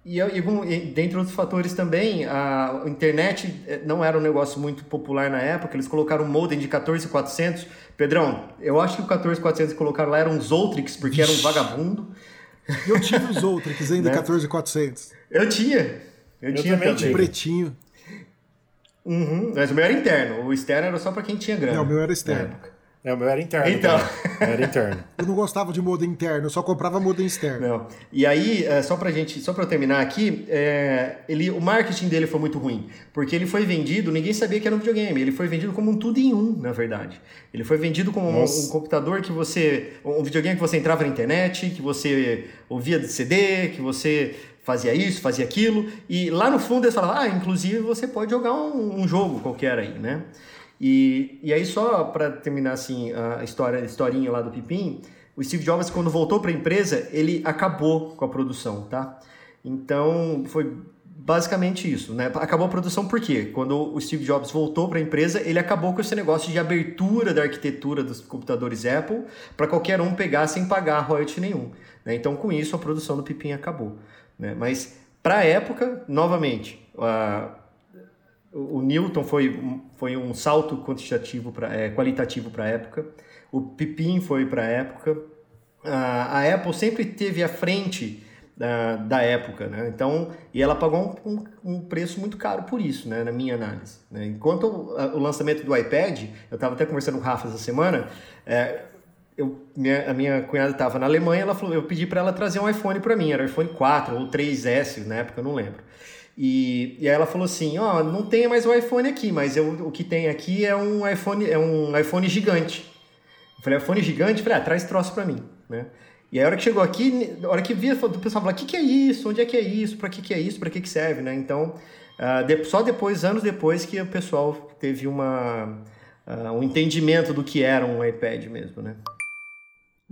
Speaker 4: e, e, dentre outros fatores também, a internet eh, não era um negócio muito popular na época, eles colocaram um modem de 14400. Pedrão, eu acho que o 14400 que colocaram lá era um Zotrix, porque era um vagabundo.
Speaker 1: Eu tive os Zotrix ainda, né? 14400.
Speaker 4: Eu tinha. Eu, eu tinha
Speaker 1: também. também. Pretinho.
Speaker 4: Uhum, mas o meu era interno. O externo era só para quem tinha grana.
Speaker 1: Não, o meu era externo.
Speaker 3: É, o meu era interno.
Speaker 4: Então.
Speaker 3: Era interno.
Speaker 1: eu não gostava de modem interno, eu só comprava modem externo.
Speaker 4: Não. E aí, é, só pra gente, só pra eu terminar aqui, é, ele, o marketing dele foi muito ruim. Porque ele foi vendido, ninguém sabia que era um videogame. Ele foi vendido como um tudo em um, na verdade. Ele foi vendido como um, um, computador que você. Um videogame que você entrava na internet, que você ouvia de CD, que você fazia isso, fazia aquilo, e lá no fundo eles falavam, ah, inclusive você pode jogar um, um jogo qualquer aí, né? E, e aí só para terminar assim a história, a historinha lá do Pipim, o Steve Jobs quando voltou para a empresa, ele acabou com a produção, tá? Então foi basicamente isso, né? Acabou a produção por quê? Quando o Steve Jobs voltou para a empresa, ele acabou com esse negócio de abertura da arquitetura dos computadores Apple para qualquer um pegar sem pagar royalty nenhum. Né? Então, com isso, a produção do Pipim acabou. Né? Mas, para a época, novamente, o Newton foi, foi um salto quantitativo pra, é, qualitativo para a época, o Pipim foi para a época, a, a Apple sempre teve à frente da, da época, né? Então, e ela pagou um, um, um, preço muito caro por isso, né? Na minha análise. Né? Enquanto o, o, lançamento do iPad, eu estava até conversando com o Rafa essa semana, é, eu, minha, a minha cunhada estava na Alemanha, ela falou, eu pedi para ela trazer um iPhone para mim, era o iPhone 4 ou 3S na época, eu não lembro. E, e aí ela falou assim, ó, oh, não tem mais o iPhone aqui, mas eu, o que tem aqui é um iPhone, é um iPhone gigante. Eu falei, iPhone gigante? Eu falei, ah, traz troço para mim, né? E aí a hora que chegou aqui, a hora que via, o pessoal falou, o que, que é isso? Onde é que é isso? Para que, que é isso? Para que, que serve, né? Então, uh, de, só depois, anos depois, que o pessoal teve uma, uh, um entendimento do que era um iPad mesmo, né?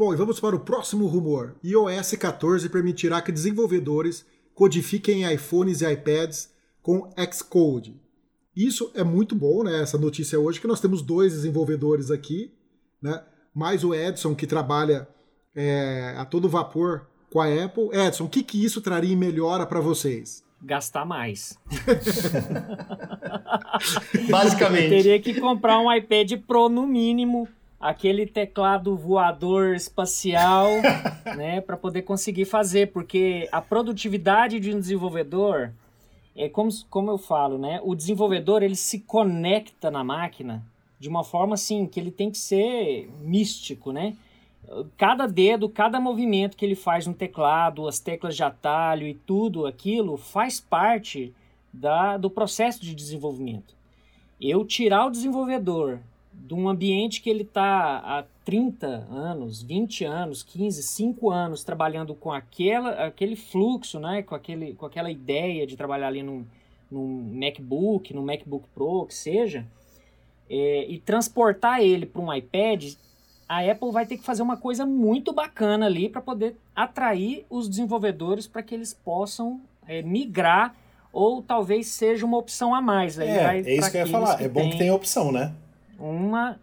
Speaker 1: Bom, e vamos para o próximo rumor. iOS 14 permitirá que desenvolvedores codifiquem iPhones e iPads com Xcode. Isso é muito bom, né? Essa notícia hoje, que nós temos dois desenvolvedores aqui, né? Mais o Edson, que trabalha é, a todo vapor com a Apple. Edson, o que, que isso traria em melhora para vocês?
Speaker 2: Gastar mais.
Speaker 4: Basicamente.
Speaker 2: Eu teria que comprar um iPad Pro no mínimo aquele teclado voador espacial, né, para poder conseguir fazer, porque a produtividade de um desenvolvedor é como, como eu falo, né, o desenvolvedor ele se conecta na máquina de uma forma assim que ele tem que ser místico, né? Cada dedo, cada movimento que ele faz no teclado, as teclas de atalho e tudo aquilo faz parte da, do processo de desenvolvimento. Eu tirar o desenvolvedor de um ambiente que ele está há 30 anos, 20 anos, 15, 5 anos trabalhando com aquela, aquele fluxo, né? com, aquele, com aquela ideia de trabalhar ali num, num MacBook, no MacBook Pro, que seja, é, e transportar ele para um iPad, a Apple vai ter que fazer uma coisa muito bacana ali para poder atrair os desenvolvedores para que eles possam é, migrar ou talvez seja uma opção a mais. Aí
Speaker 3: é, é isso que eu ia falar. É bom tem... que tenha opção, né?
Speaker 2: Uma.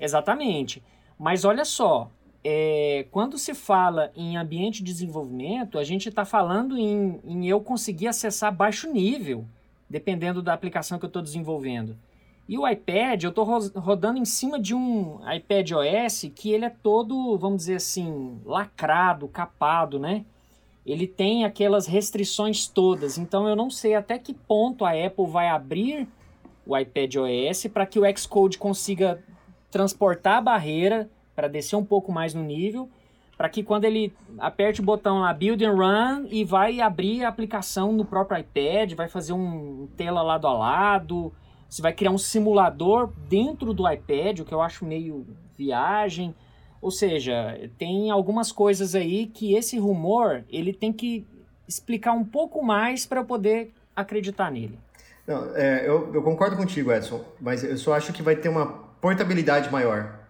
Speaker 2: Exatamente. Mas olha só, é, quando se fala em ambiente de desenvolvimento, a gente está falando em, em eu conseguir acessar baixo nível, dependendo da aplicação que eu estou desenvolvendo. E o iPad, eu estou rodando em cima de um iPad OS que ele é todo, vamos dizer assim, lacrado, capado, né? Ele tem aquelas restrições todas. Então eu não sei até que ponto a Apple vai abrir o iPad OS para que o Xcode consiga transportar a barreira para descer um pouco mais no nível, para que quando ele aperte o botão lá Build and Run e vai abrir a aplicação no próprio iPad, vai fazer um tela lado a lado, você vai criar um simulador dentro do iPad, o que eu acho meio viagem. Ou seja, tem algumas coisas aí que esse rumor ele tem que explicar um pouco mais para eu poder acreditar nele.
Speaker 4: Não, é, eu, eu concordo contigo, Edson, mas eu só acho que vai ter uma portabilidade maior.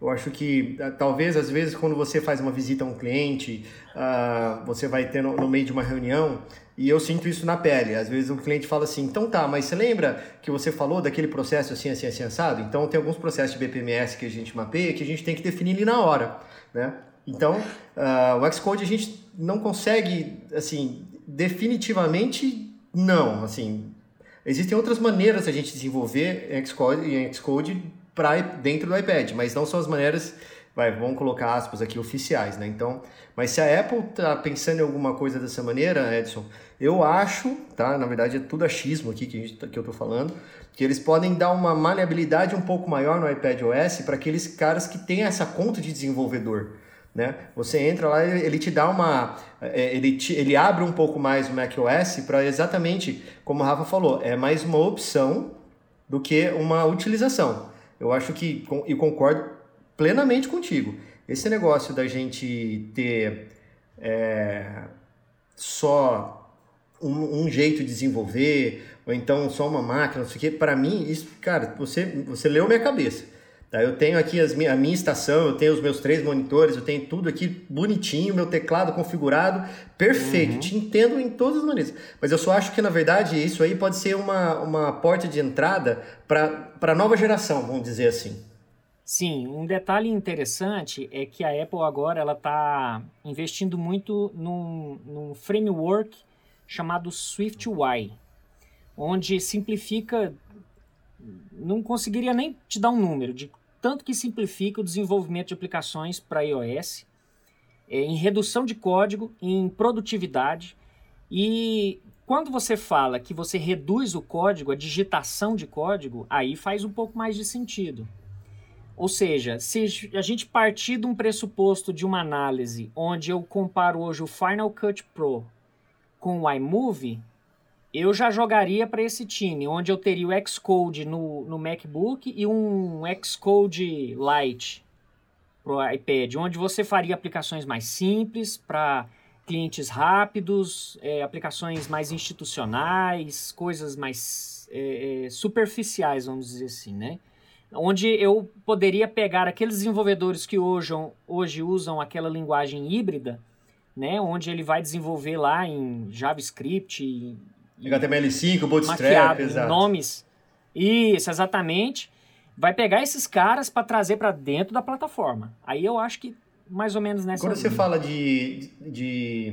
Speaker 4: Eu acho que ah, talvez às vezes quando você faz uma visita a um cliente, uh, você vai ter no, no, meio de uma reunião e eu sinto isso na pele. Às vezes um cliente fala assim, então tá, mas você lembra que você falou daquele processo assim, assim, assim, assado? Então tem alguns processos de BPMS que a gente mapeia que a gente tem que definir ali na hora, né? Então, uh, o Xcode a gente não consegue, assim, definitivamente não, assim, existem outras maneiras a gente desenvolver Xcode, em Xcode para dentro do iPad, mas não são as maneiras, vai, vamos colocar aspas aqui, oficiais, né? Então, mas se a Apple tá pensando em alguma coisa dessa maneira, Edson, eu acho, tá? Na verdade é tudo achismo aqui que, gente, tá, que eu tô falando, que eles podem dar uma maleabilidade um pouco maior no iPad OS para aqueles caras que têm essa conta de desenvolvedor. Né? Você entra lá, ele te dá uma. É, ele, te, ele abre um pouco mais o macOS para exatamente, como o Rafa falou, é mais uma opção do que uma utilização. Eu acho que, e concordo plenamente contigo, esse negócio da gente ter é, só um, um, jeito de desenvolver, ou então só uma máquina, não sei o quê, para mim, isso, cara, você, você leu minha cabeça. Tá? Eu tenho aqui as, a minha estação, eu tenho os meus três monitores, eu tenho tudo aqui bonitinho, meu teclado configurado, perfeito, uhum. te entendo em todas as maneiras. Mas eu só acho que, na verdade, isso aí pode ser uma, uma porta de entrada para a nova geração, vamos dizer assim.
Speaker 2: Sim, um detalhe interessante é que a Apple agora ela está investindo muito num, num framework chamado SwiftUI, onde simplifica, não conseguiria nem te dar um número de tanto que simplifica o desenvolvimento de aplicações para iOS, é, em redução de código, em produtividade e quando você fala que você reduz o código, a digitação de código, aí faz um pouco mais de sentido. Ou seja, se a gente partir de um pressuposto de uma análise onde eu comparo hoje o Final Cut Pro com o iMovie, eu já jogaria para esse time, onde eu teria o Xcode no, no MacBook e um Xcode Lite para o iPad, onde você faria aplicações mais simples para clientes rápidos, é, aplicações mais institucionais, coisas mais é, é superficiais, vamos dizer assim, né? onde eu poderia pegar aqueles desenvolvedores que hoje, hoje usam aquela linguagem híbrida, né, onde ele vai desenvolver lá em JavaScript,
Speaker 4: HTML5, Bootstrap, exato.
Speaker 2: nomes. Isso, exatamente. Vai pegar esses caras para trazer para dentro da plataforma. Aí eu acho que mais ou menos nessa.
Speaker 4: Quando linha. você fala de, de, de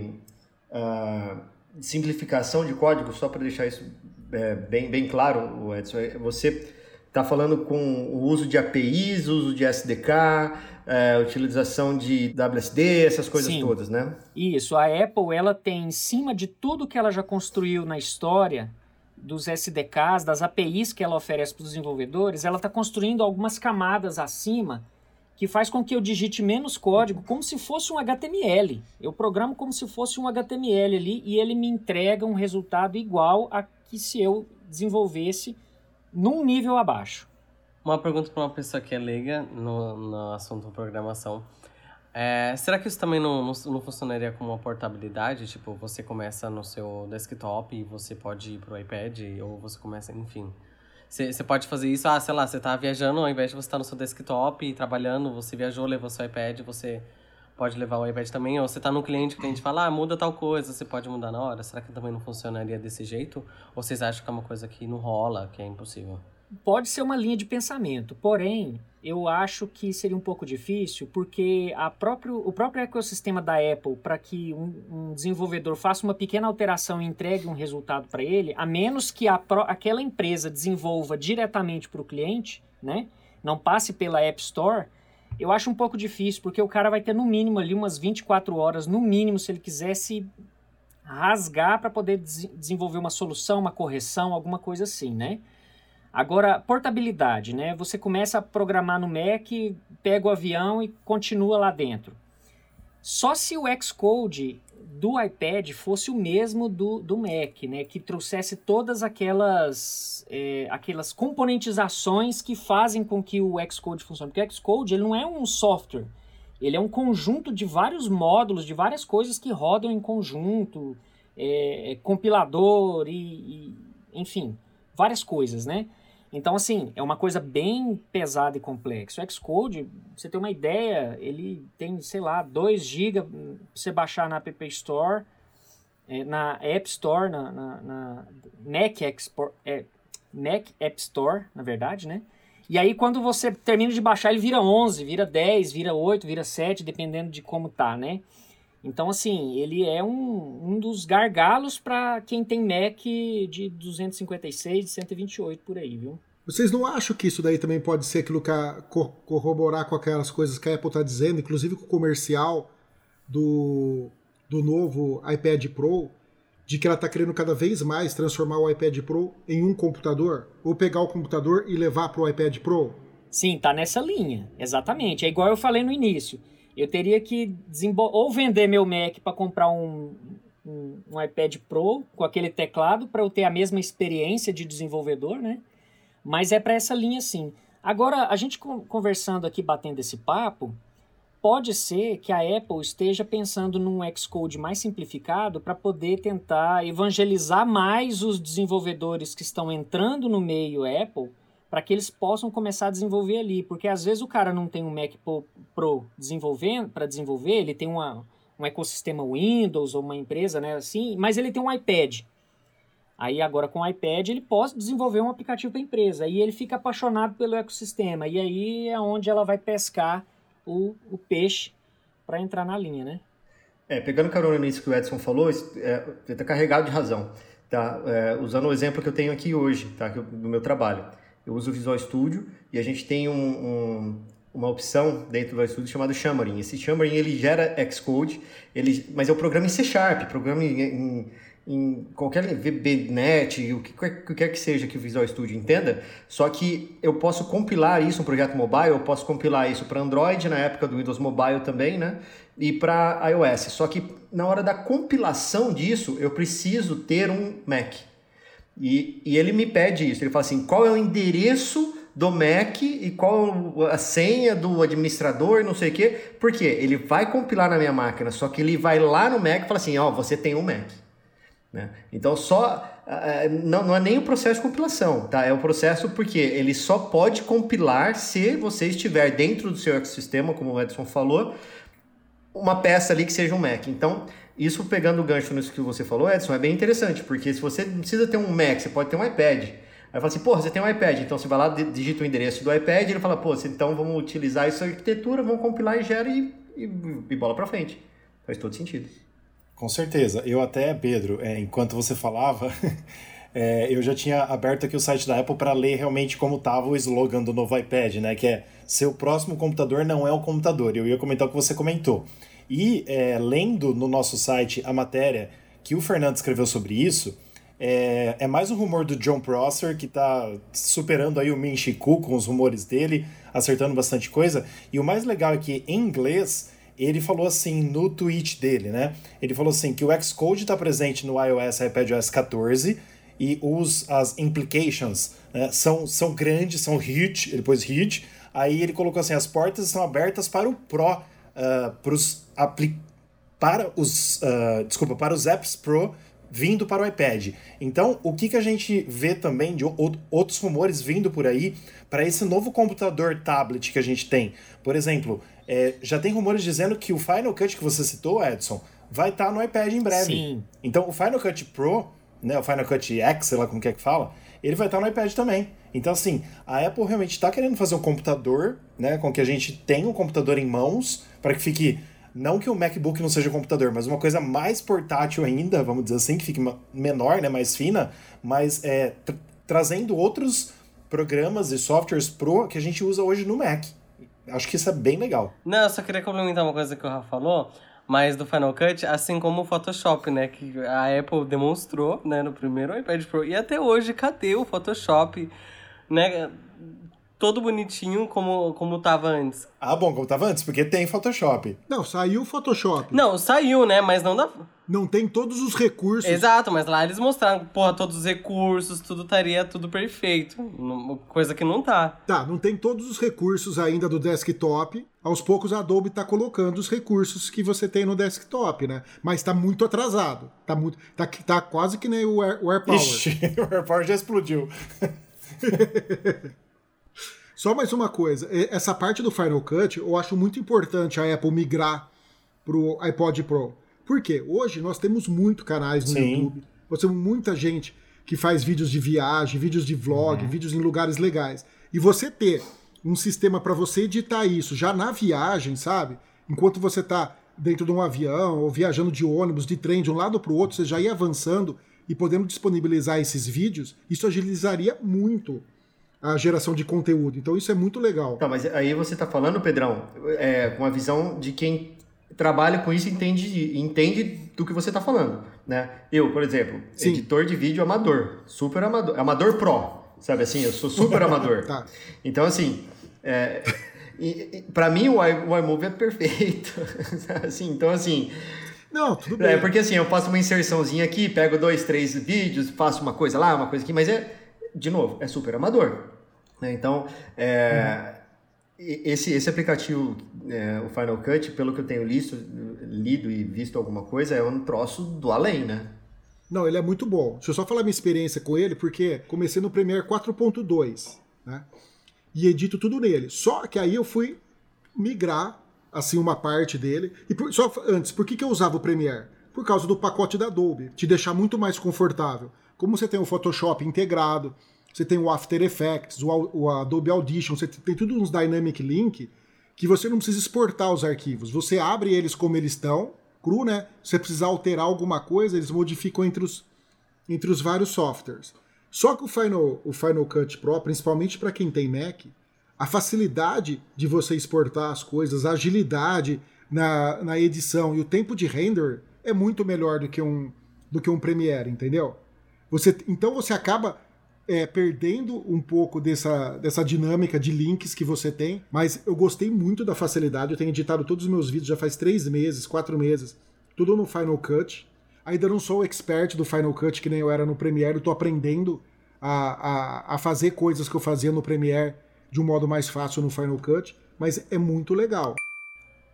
Speaker 4: uh, simplificação de código, só para deixar isso é, bem, bem claro, Edson, é, você Está falando com o uso de APIs, uso de SDK, é, utilização de WSD, essas coisas Sim. todas, né?
Speaker 2: Isso. A Apple ela tem em cima de tudo que ela já construiu na história dos SDKs, das APIs que ela oferece para os desenvolvedores, ela está construindo algumas camadas acima que faz com que eu digite menos código, como se fosse um HTML. Eu programo como se fosse um HTML ali e ele me entrega um resultado igual a que se eu desenvolvesse num nível abaixo.
Speaker 5: Uma pergunta para uma pessoa que é leiga no, no assunto programação. É, será que isso também não, não, não, funcionaria com uma portabilidade? Tipo, você começa no seu desktop e você pode ir pro iPad, ou você começa, enfim. Você pode fazer isso, ah, sei lá, você tá viajando, ao invés de você estar tá no seu desktop e trabalhando, você viajou, levou seu iPad, você pode levar o iPad também, ou você tá no cliente, o cliente fala, ah, muda tal coisa, você pode mudar na hora. Será que também não funcionaria desse jeito? Ou vocês acham que é uma coisa que não rola, que é impossível?
Speaker 2: pode ser uma linha de pensamento, porém, eu acho que seria um pouco difícil, porque a próprio, o próprio ecossistema da Apple, para que um, um, desenvolvedor faça uma pequena alteração e entregue um resultado para ele, a menos que a, aquela empresa desenvolva diretamente para o cliente, né, não passe pela App Store, eu acho um pouco difícil, porque o cara vai ter no mínimo ali umas 24 horas, no mínimo, se ele quisesse rasgar para poder des desenvolver uma solução, uma correção, alguma coisa assim, né? Agora, portabilidade, né? Você começa a programar no Mac, pega o avião e continua lá dentro. Só se o Xcode do iPad fosse o mesmo do, do Mac, né? Que trouxesse todas aquelas, é, aquelas componentizações que fazem com que o Xcode funcione. Porque o Xcode ele não é um software, ele é um conjunto de vários módulos, de várias coisas que rodam em conjunto, é, é compilador e, e, enfim, várias coisas, né? Então, assim, é uma coisa bem pesada e complexa. O Xcode, você tem uma ideia, ele tem, sei lá, 2 GB para você baixar na App Store, é, na App Store, na, na, na Mac, Export, é, Mac App Store, na verdade, né? E aí, quando você termina de baixar, ele vira 11, vira 10, vira 8, vira 7, dependendo de como tá, né? Então, assim, ele é um, um dos gargalos para quem tem Mac de 256, de 128 por aí, viu?
Speaker 1: Vocês não acham que isso daí também pode ser aquilo que a, corroborar com aquelas coisas que a Apple está dizendo, inclusive com o comercial do, do novo iPad Pro, de que ela está querendo cada vez mais transformar o iPad Pro em um computador? Ou pegar o computador e levar para o iPad Pro?
Speaker 2: Sim, tá nessa linha, exatamente. É igual eu falei no início eu teria que ou vender meu Mac para comprar um, um, um, iPad Pro com aquele teclado para eu ter a mesma experiência de desenvolvedor, né? Mas é para essa linha sim. Agora, a gente conversando aqui, batendo esse papo, pode ser que a Apple esteja pensando num Xcode mais simplificado para poder tentar evangelizar mais os desenvolvedores que estão entrando no meio Apple para que eles possam começar a desenvolver ali, porque às vezes o cara não tem um Mac Pro desenvolvendo para desenvolver, ele tem uma, um ecossistema Windows ou uma empresa, né, assim, mas ele tem um iPad. Aí agora com o iPad ele pode desenvolver um aplicativo para empresa e ele fica apaixonado pelo ecossistema e aí é onde ela vai pescar o, o peixe para entrar na linha, né?
Speaker 4: É, pegando carona nisso que o Edson falou, é, está carregado de razão. Tá? É, usando o exemplo que eu tenho aqui hoje, tá? do meu trabalho eu uso o Visual Studio e a gente tem um, um, uma opção dentro do Visual Studio chamada Xamarin. Esse Xamarin ele gera Xcode, ele, mas é o programa em C Sharp, programa em, em, em qualquer VBNet, o que, o que quer que seja que o Visual Studio entenda. Só que eu posso compilar isso, um projeto mobile, eu posso compilar isso para Android, na época do Windows Mobile também, né? E para iOS. Só que na hora da compilação disso, eu preciso ter um Mac. E, e ele me pede isso. Ele fala assim: qual é o endereço do Mac e qual a senha do administrador, não sei o quê. Porque ele vai compilar na minha máquina, só que ele vai lá no Mac e fala assim: ó, oh, você tem um Mac. Né? Então só não, não é nem o processo de compilação, tá? É o processo porque ele só pode compilar se você estiver dentro do seu ecossistema, como o Edson falou, uma peça ali que seja um Mac. Então isso pegando o gancho nisso que você falou, Edson, é bem interessante, porque se você precisa ter um Mac, você pode ter um iPad. Aí fala assim, pô, você tem um iPad, então você vai lá, digita o endereço do iPad, ele fala, pô, então vamos utilizar essa arquitetura, vamos compilar e gera e, e, e bola para frente. Faz todo sentido.
Speaker 3: Com certeza. Eu até, Pedro, é, enquanto você falava, é, eu já tinha aberto aqui o site da Apple para ler realmente como estava o slogan do novo iPad, né? Que é seu próximo computador não é o computador. Eu ia comentar o que você comentou. E é, lendo no nosso site a matéria que o Fernando escreveu sobre isso, é, é mais um rumor do John Prosser, que está superando aí o Min com os rumores dele, acertando bastante coisa. E o mais legal é que, em inglês, ele falou assim no tweet dele, né? Ele falou assim que o Xcode está presente no iOS e iPadOS 14 e os, as implications né, são, são grandes, são huge, ele pôs huge. Aí ele colocou assim, as portas estão abertas para o Pro, uh, pros para os uh, desculpa para os apps Pro vindo para o iPad. Então, o que, que a gente vê também de outros rumores vindo por aí para esse novo computador tablet que a gente tem? Por exemplo, é, já tem rumores dizendo que o Final Cut que você citou, Edson, vai estar tá no iPad em breve.
Speaker 2: Sim.
Speaker 3: Então, o Final Cut Pro né, o Final Cut X, sei lá como que é que fala, ele vai estar no iPad também. Então, assim, a Apple realmente está querendo fazer um computador, né, com que a gente tenha um computador em mãos, para que fique. Não que o MacBook não seja um computador, mas uma coisa mais portátil ainda, vamos dizer assim, que fique menor, né, mais fina, mas é, tra trazendo outros programas e softwares pro que a gente usa hoje no Mac. Acho que isso é bem legal.
Speaker 5: Não, eu só queria complementar uma coisa que o Rafa falou, mas do Final Cut, assim como o Photoshop, né? Que a Apple demonstrou, né, no primeiro iPad Pro. E até hoje, cadê o Photoshop, né? Todo bonitinho como, como tava antes.
Speaker 3: Ah, bom, como tava antes, porque tem Photoshop.
Speaker 1: Não, saiu o Photoshop.
Speaker 5: Não, saiu, né? Mas não dá.
Speaker 1: Não tem todos os recursos.
Speaker 5: Exato, mas lá eles mostraram, porra, todos os recursos, tudo estaria tudo perfeito. Coisa que não tá.
Speaker 1: Tá, não tem todos os recursos ainda do desktop. Aos poucos a Adobe tá colocando os recursos que você tem no desktop, né? Mas tá muito atrasado. Tá muito. Tá, tá quase que nem o, Air, o AirPower.
Speaker 3: Ixi, o AirPower já explodiu.
Speaker 1: Só mais uma coisa, essa parte do Final Cut eu acho muito importante a Apple migrar pro iPod Pro. Por quê? Hoje nós temos muito canais no Sim. YouTube, nós temos muita gente que faz vídeos de viagem, vídeos de vlog, uhum. vídeos em lugares legais. E você ter um sistema para você editar isso já na viagem, sabe? Enquanto você está dentro de um avião ou viajando de ônibus, de trem, de um lado para o outro, você já ir avançando e podendo disponibilizar esses vídeos, isso agilizaria muito a geração de conteúdo. Então isso é muito legal.
Speaker 4: Tá, mas aí você está falando, Pedrão, é, com a visão de quem trabalha com isso e entende, entende do que você está falando. Né? Eu, por exemplo, Sim. editor de vídeo amador, super amador, amador pro, sabe assim, eu sou super amador. tá. Então, assim, é, para mim o, o iMovie é perfeito. assim, então, assim,
Speaker 1: não, tudo
Speaker 4: é,
Speaker 1: bem.
Speaker 4: É porque assim, eu faço uma inserçãozinha aqui, pego dois, três vídeos, faço uma coisa lá, uma coisa aqui, mas é, de novo, é super amador. Né? Então, é, esse, esse aplicativo, é, o Final Cut, pelo que eu tenho listo, lido e visto alguma coisa, é um troço do além, né?
Speaker 1: Não, ele é muito bom. Deixa eu só falar minha experiência com ele, porque comecei no Premiere 4.2, né? E edito tudo nele. Só que aí eu fui migrar, assim, uma parte dele. E por, só antes, por que, que eu usava o Premiere? Por causa do pacote da Adobe, te deixar muito mais confortável. Como você tem o Photoshop integrado, você tem o After Effects, o, o Adobe Audition, você tem tudo uns Dynamic Link que você não precisa exportar os arquivos. Você abre eles como eles estão, cru, né? Se você precisar alterar alguma coisa, eles modificam entre os, entre os vários softwares. Só que o Final, o Final Cut Pro, principalmente para quem tem Mac, a facilidade de você exportar as coisas, a agilidade na, na edição e o tempo de render é muito melhor do que um, do que um Premiere, entendeu? Você, então você acaba é, perdendo um pouco dessa, dessa dinâmica de links que você tem, mas eu gostei muito da facilidade. Eu tenho editado todos os meus vídeos já faz três meses, quatro meses, tudo no Final Cut. Ainda não sou expert do Final Cut que nem eu era no Premiere, estou aprendendo a, a, a fazer coisas que eu fazia no Premiere de um modo mais fácil no Final Cut, mas é muito legal.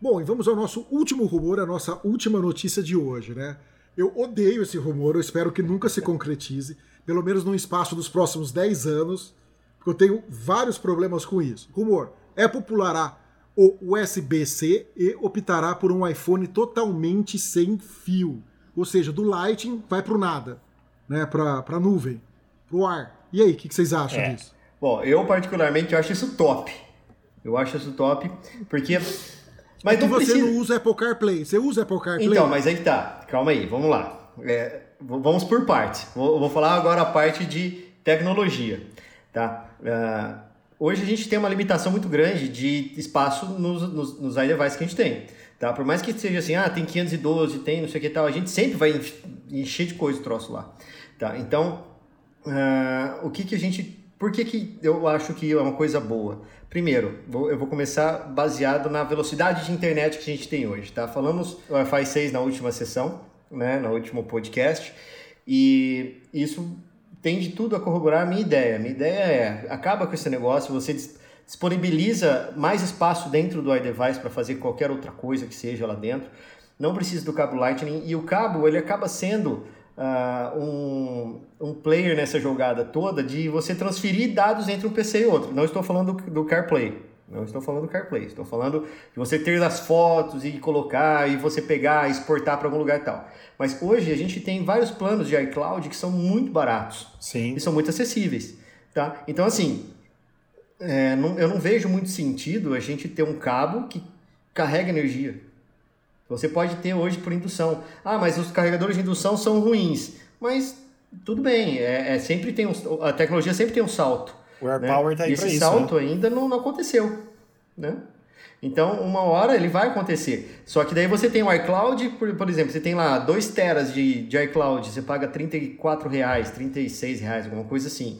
Speaker 1: Bom, e vamos ao nosso último rumor, a nossa última notícia de hoje, né? Eu odeio esse rumor, eu espero que nunca se concretize pelo menos no espaço dos próximos 10 anos, porque eu tenho vários problemas com isso. Rumor: Apple pulará o USB-C e optará por um iPhone totalmente sem fio. Ou seja, do Lightning vai para o nada, né? para a nuvem, para o ar. E aí, o que, que, vocês acham é. disso?
Speaker 4: Bom, eu particularmente acho isso top. Eu acho isso top, porque.
Speaker 1: Mas é que você precisa... não usa Apple CarPlay. Você usa Apple CarPlay?
Speaker 4: Então, mas aí tá. Calma aí, vamos lá. É, vamos por partes. Vou, vou, falar agora a parte de tecnologia. Tá? Uh, hoje a gente tem uma limitação muito grande de espaço nos, nos, nos iDevices que a gente tem. Tá? Por mais que seja assim, ah, tem 512, tem não sei o que tal, a gente sempre vai encher de coisa o troço lá. Tá? Então, uh, o que, que a gente. Por que, que eu acho que é uma coisa boa? Primeiro, eu vou começar baseado na velocidade de internet que a gente tem hoje. Tá? Falamos Wi-Fi 6 na última sessão né, no último podcast, e isso tem de tudo a corroborar a minha ideia. Minha ideia é, acaba com esse negócio, você disponibiliza mais espaço dentro do iDevice para fazer qualquer outra coisa que seja lá dentro, não precisa do cabo Lightning, e o cabo ele acaba sendo uh, um, um player nessa jogada toda de você transferir dados entre um PC e outro. Não estou falando do, do CarPlay, Não estou falando do CarPlay. Estou falando de você ter as fotos e colocar e você pegar, exportar para algum lugar e tal. Mas hoje a gente tem vários planos de iCloud que são muito baratos.
Speaker 3: Sim.
Speaker 4: E são muito acessíveis. Tá? Então, assim, é, não, eu não vejo muito sentido a gente ter um cabo que carrega energia. Você pode ter hoje por indução. Ah, mas os carregadores de indução são ruins. Mas tudo bem, é, é sempre tem um, a tecnologia sempre tem um salto.
Speaker 3: O AirPower né? tá aí
Speaker 4: esse
Speaker 3: isso,
Speaker 4: salto
Speaker 3: né?
Speaker 4: ainda não, não aconteceu. Né? Então, uma hora ele vai acontecer. Só que daí você tem o iCloud, por, por exemplo, você tem lá 2 teras de, de iCloud, você paga 34 reais, 36 reais, alguma coisa assim.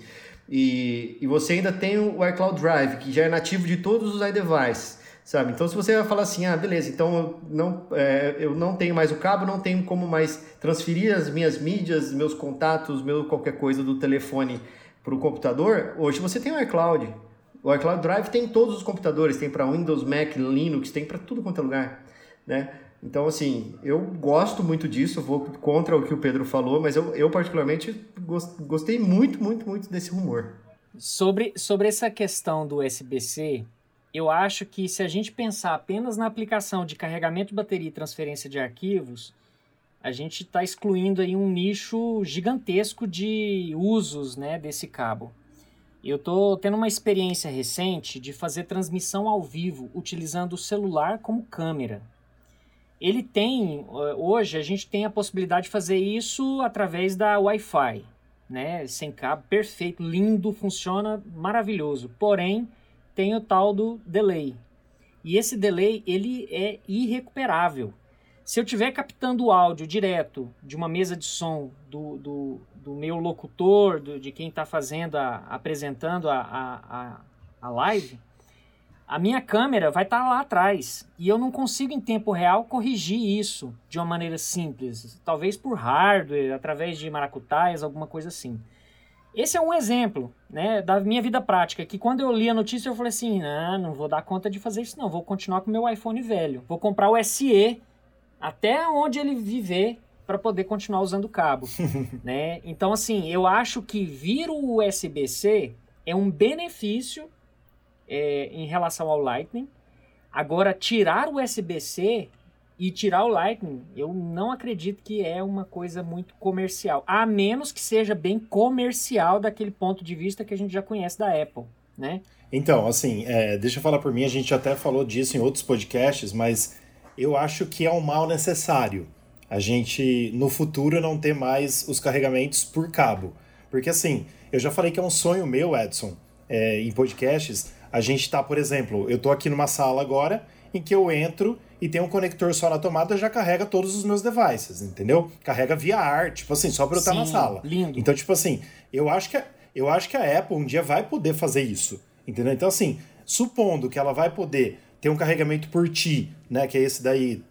Speaker 4: E, e você ainda tem o iCloud Drive, que já é nativo de todos os iDevices, sabe? Então, se você vai falar assim, ah, beleza, então eu não, é, eu não tenho mais o cabo, não tenho como mais transferir as minhas mídias, meus contatos, meu qualquer coisa do telefone para o computador, hoje você tem o iCloud. O iCloud Drive tem em todos os computadores, tem para Windows, Mac, Linux, tem para tudo quanto é lugar, né? Então, assim, eu gosto muito disso, vou contra o que o Pedro falou, mas eu, eu particularmente gostei muito, muito, muito desse rumor.
Speaker 2: Sobre, sobre essa questão do USB-C, eu acho que se a gente pensar apenas na aplicação de carregamento de bateria e transferência de arquivos, a gente está excluindo aí um nicho gigantesco de usos né, desse cabo. Eu estou tendo uma experiência recente de fazer transmissão ao vivo utilizando o celular como câmera ele tem, hoje a gente tem a possibilidade de fazer isso através da Wi-Fi, né? Sem cabo, perfeito, lindo, funciona maravilhoso. Porém, tem o tal do delay. E esse delay, ele é irrecuperável. Se eu estiver captando o áudio direto de uma mesa de som do, do, do meu locutor, do, de quem está fazendo, a, apresentando a, a, a live, a minha câmera vai estar tá lá atrás e eu não consigo em tempo real corrigir isso de uma maneira simples, talvez por hardware, através de maracutaias, alguma coisa assim. Esse é um exemplo, né, da minha vida prática, que quando eu li a notícia eu falei assim, não, não vou dar conta de fazer isso não, vou continuar com o meu iPhone velho, vou comprar o SE até onde ele viver para poder continuar usando o cabo, né? Então assim, eu acho que vir o USB-C é um benefício é, em relação ao Lightning. Agora, tirar o USB-C e tirar o Lightning, eu não acredito que é uma coisa muito comercial. A menos que seja bem comercial daquele ponto de vista que a gente já conhece da Apple, né?
Speaker 3: Então, assim, é, deixa eu falar por mim, a gente até falou disso em outros podcasts, mas eu acho que é um mal necessário a gente, no futuro, não ter mais os carregamentos por cabo. Porque, assim, eu já falei que é um sonho meu, Edson, é, em podcasts, a gente está, por exemplo, eu estou aqui numa sala agora em que eu entro e tem um conector só na tomada, já carrega todos os meus devices, entendeu? Carrega via AR, tipo assim, só para eu estar na sala.
Speaker 2: Lindo.
Speaker 3: Então, tipo assim, eu acho que eu acho que a Apple um dia vai poder fazer isso, entendeu? Então, assim, supondo que ela vai poder ter um carregamento por ti, né, que é esse daí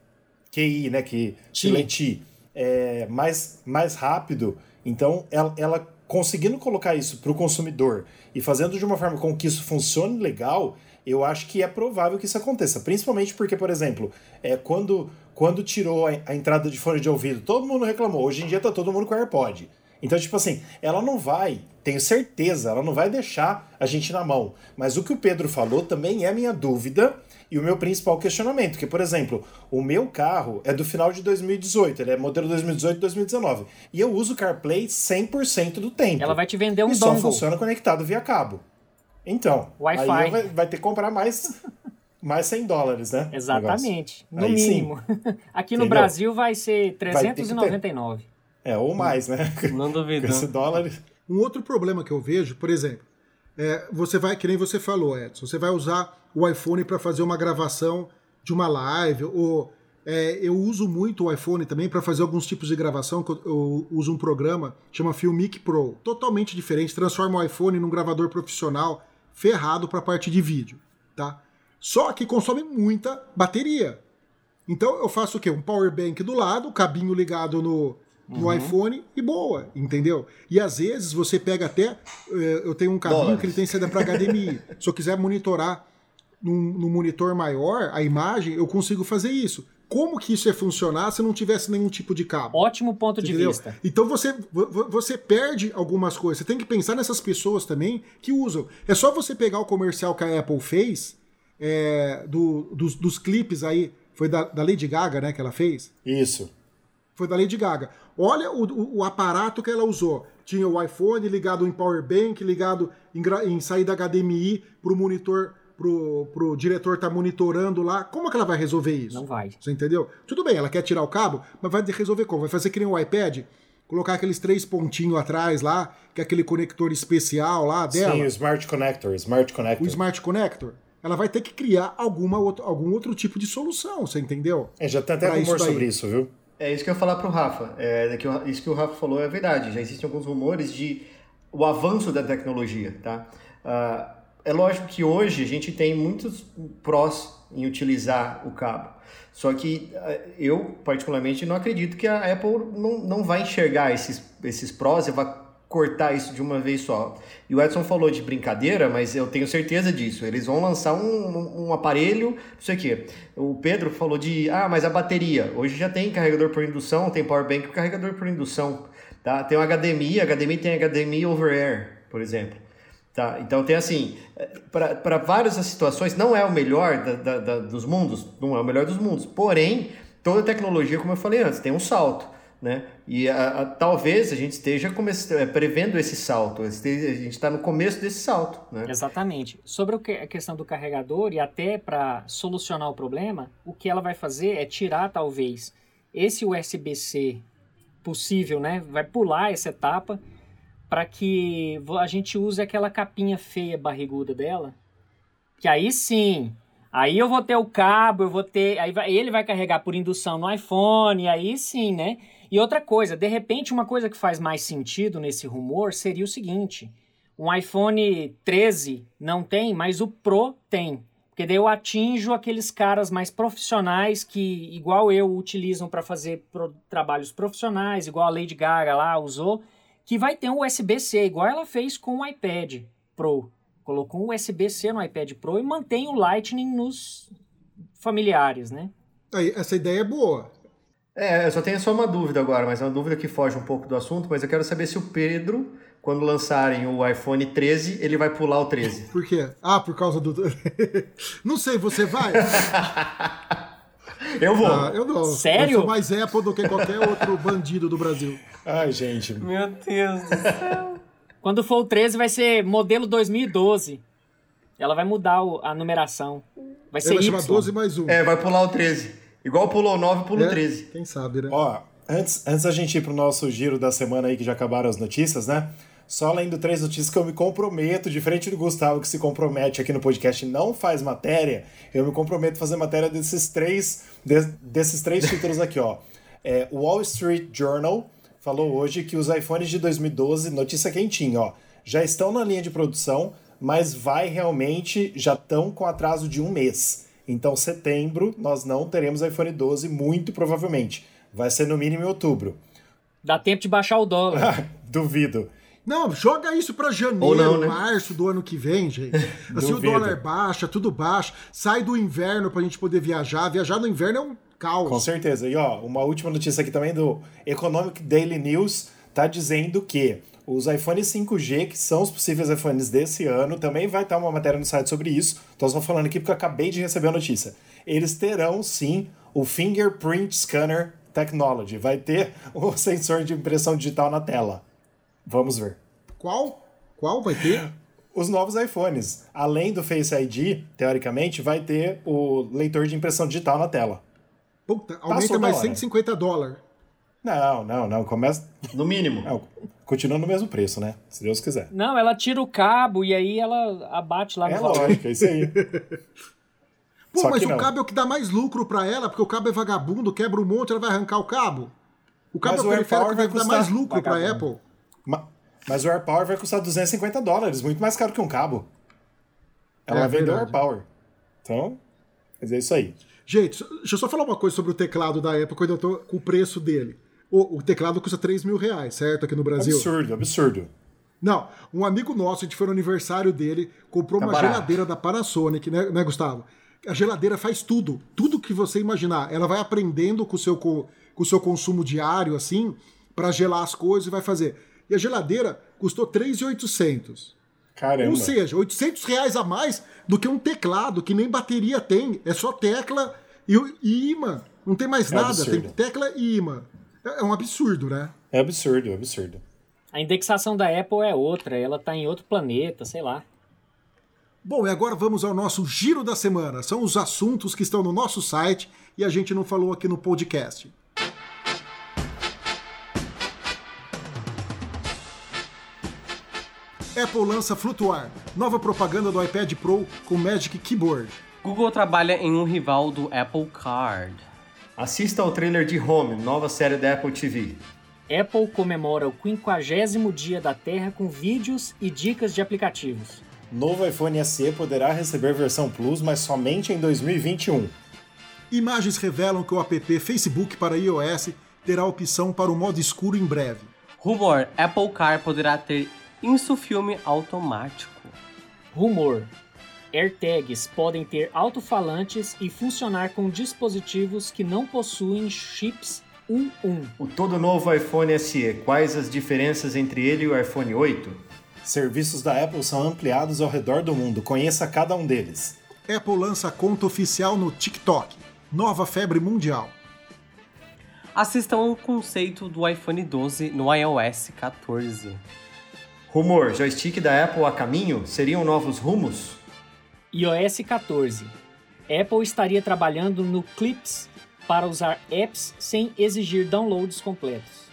Speaker 3: QI, né, que Ti, é mais mais rápido, então ela, ela conseguindo colocar isso para o consumidor e fazendo de uma forma com que isso funcione legal, eu acho que é provável que isso aconteça. Principalmente porque, por exemplo, é, quando, quando tirou a, a entrada de fone de ouvido, todo mundo reclamou. Hoje em dia tá todo mundo com AirPod. Então, tipo assim, ela não vai, tenho certeza, ela não vai deixar a gente na mão. Mas o que o Pedro falou também é minha dúvida e o meu principal questionamento, que, por exemplo, o meu carro é do final de 2018, ele é modelo 2018-2019, e eu uso CarPlay 100% do tempo.
Speaker 2: Ela vai te vender um
Speaker 3: e
Speaker 2: dongle.
Speaker 3: só funciona conectado via cabo. Então,
Speaker 2: Wi-Fi.
Speaker 3: aí vai, vai ter que comprar mais, mais 100 dólares, né?
Speaker 2: Exatamente, no
Speaker 3: Aí
Speaker 2: mínimo. Aqui no
Speaker 3: Entendeu?
Speaker 2: Brasil vai ser
Speaker 3: Vai ter que ter.
Speaker 2: 399.
Speaker 3: É, ou mais, né?
Speaker 5: Não duvido.
Speaker 3: Esse dólar...
Speaker 1: Um outro problema que eu vejo, por exemplo, é, você vai, que nem você falou, Edson, você vai usar o iPhone para fazer uma gravação de uma live, ou é, eu uso muito o iPhone também para fazer alguns tipos de gravação, que eu, eu uso um programa chama Filmic Pro, totalmente diferente, transforma o iPhone num gravador profissional ferrado para a parte de vídeo, tá? Só que consome muita bateria. Então eu faço o quê? Um power bank do lado, cabinho ligado no, no iPhone e boa, entendeu? E às vezes você pega até. eh, Eu tenho um cabinho que ele tem saída para HDMI. Se eu quiser monitorar num, num monitor maior a imagem, eu consigo fazer isso. Como que isso ia funcionar se não tivesse nenhum tipo de cabo?
Speaker 2: Ótimo ponto de
Speaker 1: Entendeu?
Speaker 2: vista.
Speaker 1: Então você, vo- vo- você perde algumas coisas. Você tem que pensar nessas pessoas também que usam. É só você pegar o comercial que a Apple fez é, do, dos, dos clipes aí, foi da, da Lady Gaga, né, que ela fez?
Speaker 3: Isso.
Speaker 1: Foi da Lady Gaga. Olha o, o, o aparato que ela usou. Tinha o iPhone ligado em power bank, ligado em, em saída HDMI para o monitor, pro, pro diretor tá monitorando lá. Como é que ela vai resolver isso?
Speaker 2: Não vai.
Speaker 1: Você entendeu? Tudo bem, ela quer tirar o cabo, mas vai resolver como? Vai fazer que nem o iPad? Colocar aqueles três pontinhos atrás lá, que é aquele conector especial lá dela.
Speaker 3: Sim, o Smart Connector, Smart Connector.
Speaker 1: O Smart Connector ela vai ter que criar alguma outro, algum outro tipo de solução, você entendeu?
Speaker 3: É, já tem até pra rumor sobre isso, viu?
Speaker 4: É isso que eu ia falar pro Rafa. É, que isso que o Rafa falou é verdade. Já existem alguns rumores de o avanço da tecnologia, tá? Uh, é lógico que hoje a gente tem muitos prós em utilizar o cabo. Só que uh, eu, particularmente, não acredito que a Apple não, não vai enxergar esses, esses prós e vai cortar isso de uma vez só. E o Edson falou de brincadeira, mas eu tenho certeza disso. Eles vão lançar um, um, aparelho, não sei o quê. O Pedro falou de, ah, mas a bateria. Hoje já tem carregador por indução, tem power bank carregador por indução. Tá? Tem o HDMI, HDMI tem HDMI over air, por exemplo. Tá? Então tem assim, para várias situações, não é o melhor da, da, da, dos mundos, não é o melhor dos mundos. Porém, toda tecnologia, como eu falei antes, tem um salto. Né? E a, a, talvez a gente esteja é, prevendo esse salto, a gente está no começo desse salto. Né?
Speaker 2: Exatamente. Sobre a questão do carregador e até para solucionar o problema, o que ela vai fazer é tirar talvez esse USB-C possível, né? vai pular essa etapa para que a gente use aquela capinha feia barriguda dela, que aí sim Aí eu vou ter o cabo, eu vou ter. Aí vai, ele vai carregar por indução no iPhone, aí sim, né? E outra coisa, de repente, uma coisa que faz mais sentido nesse rumor seria o seguinte: um iPhone 13 não tem, mas o Pro tem. Porque daí eu atinjo aqueles caras mais profissionais que, igual eu, utilizam para fazer pro, trabalhos profissionais, igual a Lady Gaga lá usou, que vai ter um USB-C, igual ela fez com o iPad Pro. Colocou um USB-C no iPad Pro e mantém o Lightning nos familiares, né?
Speaker 1: Aí, essa ideia é boa.
Speaker 4: É, eu só tenho só uma dúvida agora, mas é uma dúvida que foge um pouco do assunto, mas eu quero saber se o Pedro, quando lançarem o iPhone 13, ele vai pular o 13.
Speaker 1: Por quê? Ah, por causa do. não sei, você vai?
Speaker 4: eu vou.
Speaker 1: Ah, eu não.
Speaker 2: Sério?
Speaker 1: Eu sou mais Apple do que qualquer outro bandido do Brasil.
Speaker 3: Ai, gente.
Speaker 5: Meu Deus do céu.
Speaker 2: Quando for o 13, vai ser modelo 2012. Ela vai mudar a numeração. Vai ser Ela
Speaker 1: Y. chama 12 mais 1.
Speaker 4: É, vai pular o 13. Igual pulou o 9, pulou o 13.
Speaker 1: Quem sabe, né?
Speaker 3: Ó, antes, antes da gente ir pro nosso giro da semana aí, que já acabaram as notícias, né? Só lendo três notícias que eu me comprometo, diferente do Gustavo que se compromete aqui no podcast e não faz matéria, eu me comprometo a fazer matéria desses três, de, desses três títulos aqui, ó. É, Wall Street Journal falou hoje que os iPhones de 2012, notícia quentinha, ó, já estão na linha de produção, mas vai realmente, já estão com atraso de um mês. Então, setembro, nós não teremos iPhone 12, muito provavelmente. Vai ser no mínimo em outubro.
Speaker 2: Dá tempo de baixar o dólar.
Speaker 3: Duvido.
Speaker 1: Não, joga isso para janeiro, não, né? março do ano que vem, gente. Assim o dólar baixa, tudo baixa, sai do inverno pra gente poder viajar. Viajar no inverno é um caos.
Speaker 3: Com certeza. E ó, uma última notícia aqui também do Economic Daily News tá dizendo que os iPhones 5G, que são os possíveis iPhones desse ano, também vai estar uma matéria no site sobre isso. Estou só falando aqui porque eu acabei de receber a notícia. Eles terão sim o Fingerprint Scanner Technology. Vai ter o sensor de impressão digital na tela. Vamos ver.
Speaker 1: Qual? Qual vai ter?
Speaker 3: Os novos iPhones. Além do Face ID, teoricamente, vai ter o leitor de impressão digital na tela.
Speaker 1: Puta, aumenta Passou mais 150 dólares.
Speaker 3: Não, não, não. Começa.
Speaker 4: No mínimo.
Speaker 3: Não, continua no mesmo preço, né? Se Deus quiser.
Speaker 2: Não, ela tira o cabo e aí ela abate lá no
Speaker 3: É lógico, é isso aí.
Speaker 1: Pô, Só mas o não. cabo é o que dá mais lucro para ela, porque o cabo é vagabundo, quebra um monte, ela vai arrancar o cabo. O cabo mas é o periférico que vai dar mais lucro para Apple.
Speaker 3: Mas o AirPower vai custar 250 dólares, muito mais caro que um cabo. Ela é, vendeu o AirPower. Então, mas é isso aí.
Speaker 1: Gente, deixa eu só falar uma coisa sobre o teclado da Apple quando eu tô com o preço dele. O, o teclado custa 3 mil reais, certo? Aqui no Brasil.
Speaker 3: Absurdo, absurdo.
Speaker 1: Não, um amigo nosso, a gente foi no aniversário dele, comprou tá uma barato. geladeira da Panasonic, né, né, Gustavo? A geladeira faz tudo, tudo que você imaginar. Ela vai aprendendo com o seu, com, com o seu consumo diário, assim, para gelar as coisas e vai fazer. E a geladeira custou 3,800.
Speaker 3: Caramba.
Speaker 1: Ou seja, 800 reais a mais do que um teclado que nem bateria tem. É só tecla e, e imã. Não tem mais
Speaker 3: É
Speaker 1: nada.
Speaker 3: absurdo.
Speaker 1: Tem tecla e imã. É é um absurdo, né?
Speaker 3: É absurdo, é absurdo.
Speaker 2: A indexação da Apple é outra, ela tá em outro planeta, sei lá.
Speaker 1: Bom, e agora vamos ao nosso giro da semana. São os assuntos que estão no nosso site e a gente não falou aqui no podcast. Apple lança Flutuar, nova propaganda do iPad Pro com Magic Keyboard.
Speaker 5: Google trabalha em um rival do Apple Card.
Speaker 4: Assista ao trailer de Home, nova série da Apple TV.
Speaker 2: Apple comemora o 50 dia da Terra com vídeos e dicas de aplicativos.
Speaker 3: Novo iPhone SE poderá receber versão Plus, mas somente em 2021.
Speaker 1: Imagens revelam que o app Facebook para iOS terá opção para o modo escuro em breve.
Speaker 5: Rumor: Apple Car poderá ter insufilme automático.
Speaker 2: Rumor: AirTags podem ter alto-falantes e funcionar com dispositivos que não possuem chips 1-1.
Speaker 4: O todo novo iPhone SE, quais as diferenças entre ele e o iPhone 8?
Speaker 3: Serviços da Apple são ampliados ao redor do mundo. Conheça cada um deles.
Speaker 1: Apple lança conta oficial no TikTok. Nova febre mundial.
Speaker 5: Assistam o conceito do iPhone 12 no iOS 14.
Speaker 4: Rumor: joystick da Apple a caminho? Seriam novos rumos?
Speaker 2: iOS 14. Apple estaria trabalhando no Clips para usar apps sem exigir downloads completos.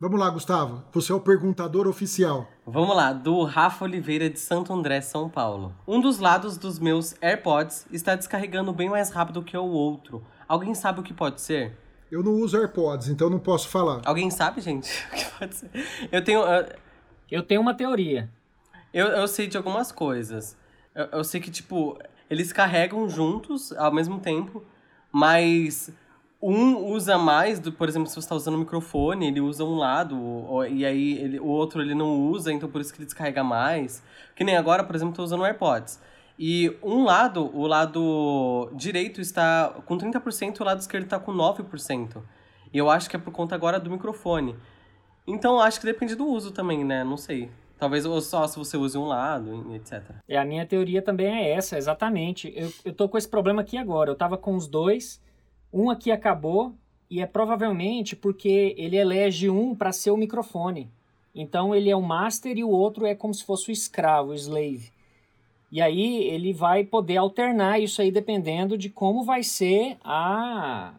Speaker 1: Vamos lá, Gustavo. Você é o perguntador oficial.
Speaker 5: Vamos lá, do Rafa Oliveira de Santo André, São Paulo. Um dos lados dos meus AirPods está descarregando bem mais rápido que o outro. Alguém sabe o que pode ser?
Speaker 1: Eu não uso AirPods, então não posso falar.
Speaker 5: Alguém sabe, gente? O que pode ser? Eu tenho. eu-
Speaker 2: Eu tenho uma teoria.
Speaker 5: Eu, eu sei de algumas coisas. Eu, eu sei que, tipo, eles carregam juntos ao mesmo tempo, mas um usa mais, do, por exemplo, se você está usando o microfone, ele usa um lado, ou- e aí ele, o outro ele não usa, então por isso que ele descarrega mais. Que nem agora, por exemplo, estou usando o AirPods. E um lado, o lado direito está com 30% e o lado esquerdo está com 9%. E eu acho que é por conta agora do microfone. Então acho que depende do uso também, né? Não sei. Talvez ou só se você use um lado, etc.
Speaker 2: É, a minha teoria também é essa, exatamente. Eu, eu tô com esse problema aqui agora. Eu tava com os dois, um aqui acabou, e é provavelmente porque ele elege um para ser o microfone. Então ele é o master e o outro é como se fosse o escravo, o slave. E aí ele vai poder alternar isso aí dependendo de como vai ser a,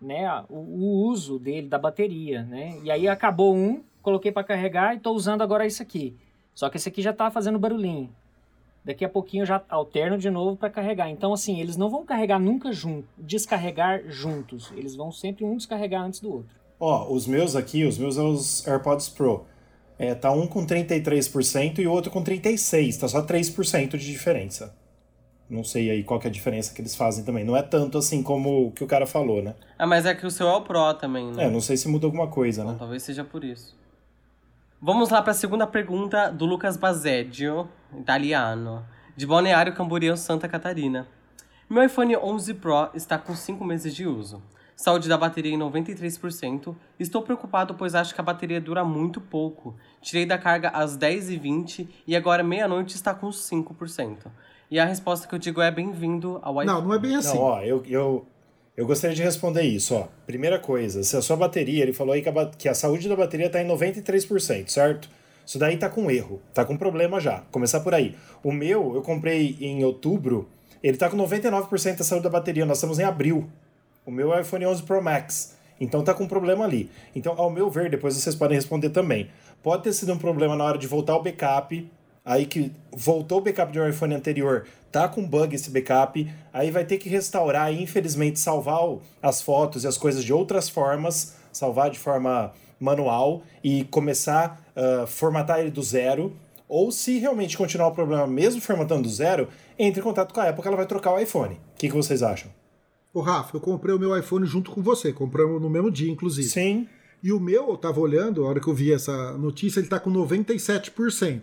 Speaker 2: né, o, o uso dele da bateria, né? E aí acabou um, coloquei para carregar e estou usando agora isso aqui. Só que esse aqui já tá fazendo barulhinho. Daqui a pouquinho eu já alterno de novo para carregar. Então assim, eles não vão carregar nunca junto, descarregar juntos. Eles vão sempre um descarregar antes do outro.
Speaker 3: Ó, os meus aqui, os meus é os AirPods Pro. É, tá um com 33% e o outro com 36%. Tá só 3% de diferença. Não sei aí qual que é a diferença que eles fazem também. Não é tanto assim como o que o cara falou, né?
Speaker 5: Ah, mas é que o seu é o Pro também, né?
Speaker 3: É, não sei se muda alguma coisa,
Speaker 5: Então
Speaker 3: né?
Speaker 5: talvez seja por isso. Vamos lá para a segunda pergunta do Lucas Baseggio, italiano, de Balneário Camboriú, Santa Catarina. Meu iPhone 11 Pro está com 5 meses de uso. Saúde da bateria em 93%. Estou preocupado pois acho que a bateria dura muito pouco. Tirei da carga às 10h20 e agora meia-noite está com 5%. E a resposta que eu digo é bem-vindo ao iPhone.
Speaker 1: Não, não é bem assim.
Speaker 3: Não, ó, eu, eu, eu gostaria de responder isso, ó. Primeira coisa, se a sua bateria, ele falou aí que a, que a saúde da bateria tá em 93%, certo? Isso daí tá com erro, tá com problema já. Começar por aí. O meu, eu comprei em outubro, ele tá com 99% da saúde da bateria, nós estamos em abril. O meu é o iPhone 11 Pro Max. Então tá com problema ali. Então, ao meu ver, depois vocês podem responder também. Pode ter sido um problema na hora de voltar o backup, aí que voltou o backup de um iPhone anterior, tá com bug esse backup, aí vai ter que restaurar e infelizmente salvar as fotos e as coisas de outras formas, salvar de forma manual e começar a formatar ele do zero. Ou se realmente continuar o problema mesmo formatando do zero, entre em contato com a Apple que ela vai trocar o iPhone. O que, que vocês acham?
Speaker 1: Ô, Rafa, eu comprei o meu iPhone junto com você. Compramos no mesmo dia, inclusive.
Speaker 3: Sim.
Speaker 1: E o meu, eu tava olhando, a hora que eu vi essa notícia, ele tá com 97%.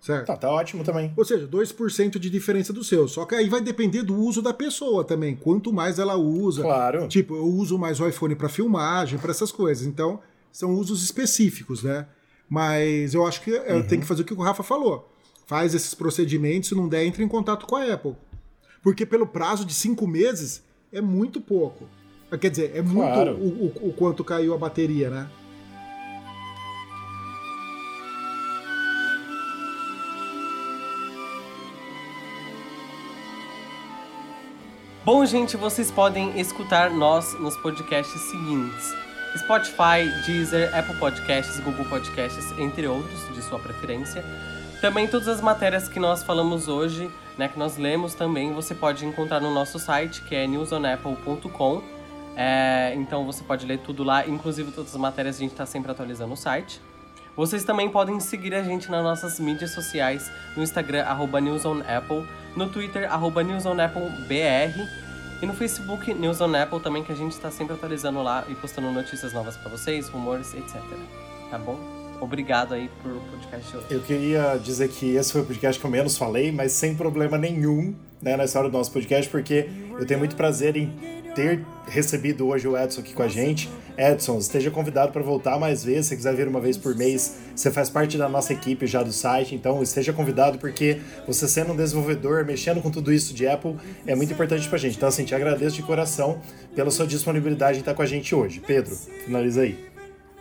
Speaker 1: Certo?
Speaker 3: Tá, tá ótimo também.
Speaker 1: Ou seja, 2% de diferença do seu. Só que aí vai depender do uso da pessoa também. Quanto mais ela usa.
Speaker 3: Claro.
Speaker 1: Tipo, eu uso mais o iPhone para filmagem, para essas coisas. Então, são usos específicos, né? Mas eu acho que uhum. tem que fazer o que o Rafa falou. Faz esses procedimentos, se não der, entra em contato com a Apple. Porque pelo prazo de cinco meses é muito pouco. Quer dizer, é muito claro. o, o, o quanto caiu a bateria, né?
Speaker 5: Bom, gente, vocês podem escutar nós nos podcasts seguintes: Spotify, Deezer, Apple Podcasts, Google Podcasts, entre outros, de sua preferência. Também todas as matérias que nós falamos hoje, né, que nós lemos também, você pode encontrar no nosso site, que é newsonapple.com. É, então você pode ler tudo lá, inclusive todas as matérias a gente está sempre atualizando o site. Vocês também podem seguir a gente nas nossas mídias sociais, no Instagram, arroba newsonapple, no Twitter, arroba e no Facebook, News on Apple também, que a gente está sempre atualizando lá e postando notícias novas para vocês, rumores, etc. Tá bom? Obrigado aí por podcast hoje.
Speaker 3: Eu queria dizer que esse foi o podcast que eu menos falei, mas sem problema nenhum né, nessa hora do nosso podcast, porque eu tenho muito prazer em ter recebido hoje o Edson aqui com a gente. Edson, esteja convidado para voltar mais vezes. Se quiser vir uma vez por mês, você faz parte da nossa equipe já do site, então esteja convidado porque você sendo um desenvolvedor, mexendo com tudo isso de Apple, é muito importante para a gente. Então, assim, te agradeço de coração pela sua disponibilidade em estar com a gente hoje. Pedro, finaliza aí.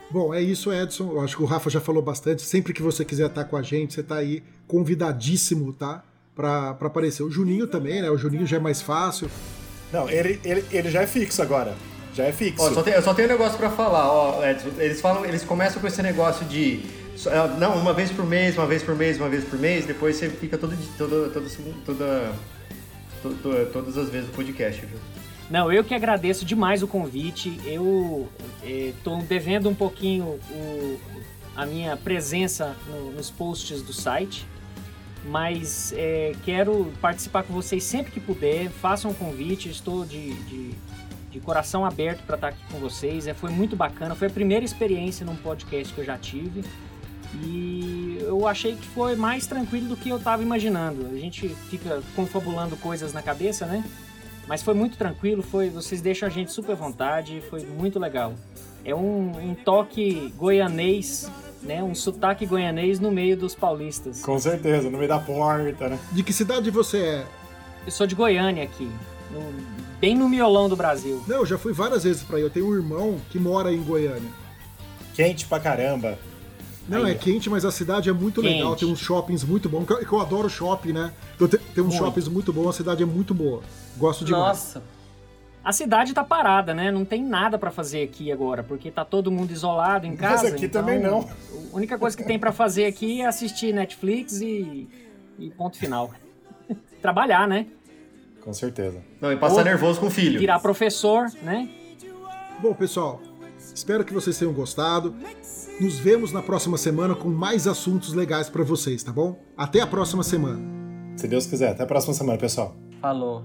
Speaker 1: Bom, é isso, Edson. Eu acho que o Rafa já falou bastante. Sempre que você quiser estar com a gente, você está aí convidadíssimo, tá? Para aparecer. O Juninho também, né? O Juninho já é mais fácil.
Speaker 3: Não, ele, ele, ele já é fixo agora. Já é fixo.
Speaker 4: Ó, só tem, eu só tenho um negócio para falar, ó, Edson. Eles falam, eles começam com esse negócio de é, não, uma vez por mês, uma vez por mês, uma vez por mês, depois você fica todo, todo, todo, toda, toda, todas as vezes o podcast, viu?
Speaker 2: Não, eu que agradeço demais o convite. Eu estou é, devendo um pouquinho o, a minha presença no, nos posts do site mas é, quero participar com vocês sempre que puder. Façam um convite, estou de, de, de coração aberto para estar aqui com vocês. É, foi muito bacana, foi a primeira experiência num podcast que eu já tive. E eu achei que foi mais tranquilo do que eu estava imaginando. A gente fica confabulando coisas na cabeça, né? Mas foi muito tranquilo, foi, vocês deixam a gente super à vontade, foi muito legal. É um, um toque goianês né, um sotaque goianês no meio dos paulistas.
Speaker 3: Com certeza, no meio da porta, né?
Speaker 1: De que cidade você é?
Speaker 2: Eu sou de Goiânia aqui, no, bem no miolão do Brasil.
Speaker 1: Não, eu já fui várias vezes para aí. Eu tenho um irmão que mora em Goiânia.
Speaker 3: Quente pra caramba.
Speaker 1: Não, aí. é quente, mas a cidade é muito quente. legal. Tem uns shoppings muito bons. Que eu, adoro shopping, né? Então tem, tem uns muito. shoppings muito bons, a cidade é muito boa. Gosto demais.
Speaker 2: Nossa, a cidade tá parada, né? Não tem nada para fazer aqui agora, porque tá todo mundo isolado em casa.
Speaker 3: Mas aqui
Speaker 2: então,
Speaker 3: também não.
Speaker 2: A única coisa que tem para fazer aqui é assistir Netflix e, e ponto final. Trabalhar, né?
Speaker 3: Com certeza.
Speaker 4: Não, e passar Ou nervoso com o filho.
Speaker 2: Virar professor, né?
Speaker 1: Bom, pessoal, espero que vocês tenham gostado. Nos vemos na próxima semana com mais assuntos legais para vocês, tá bom? Até a próxima semana.
Speaker 3: Se Deus quiser, até a próxima semana, pessoal.
Speaker 5: Falou.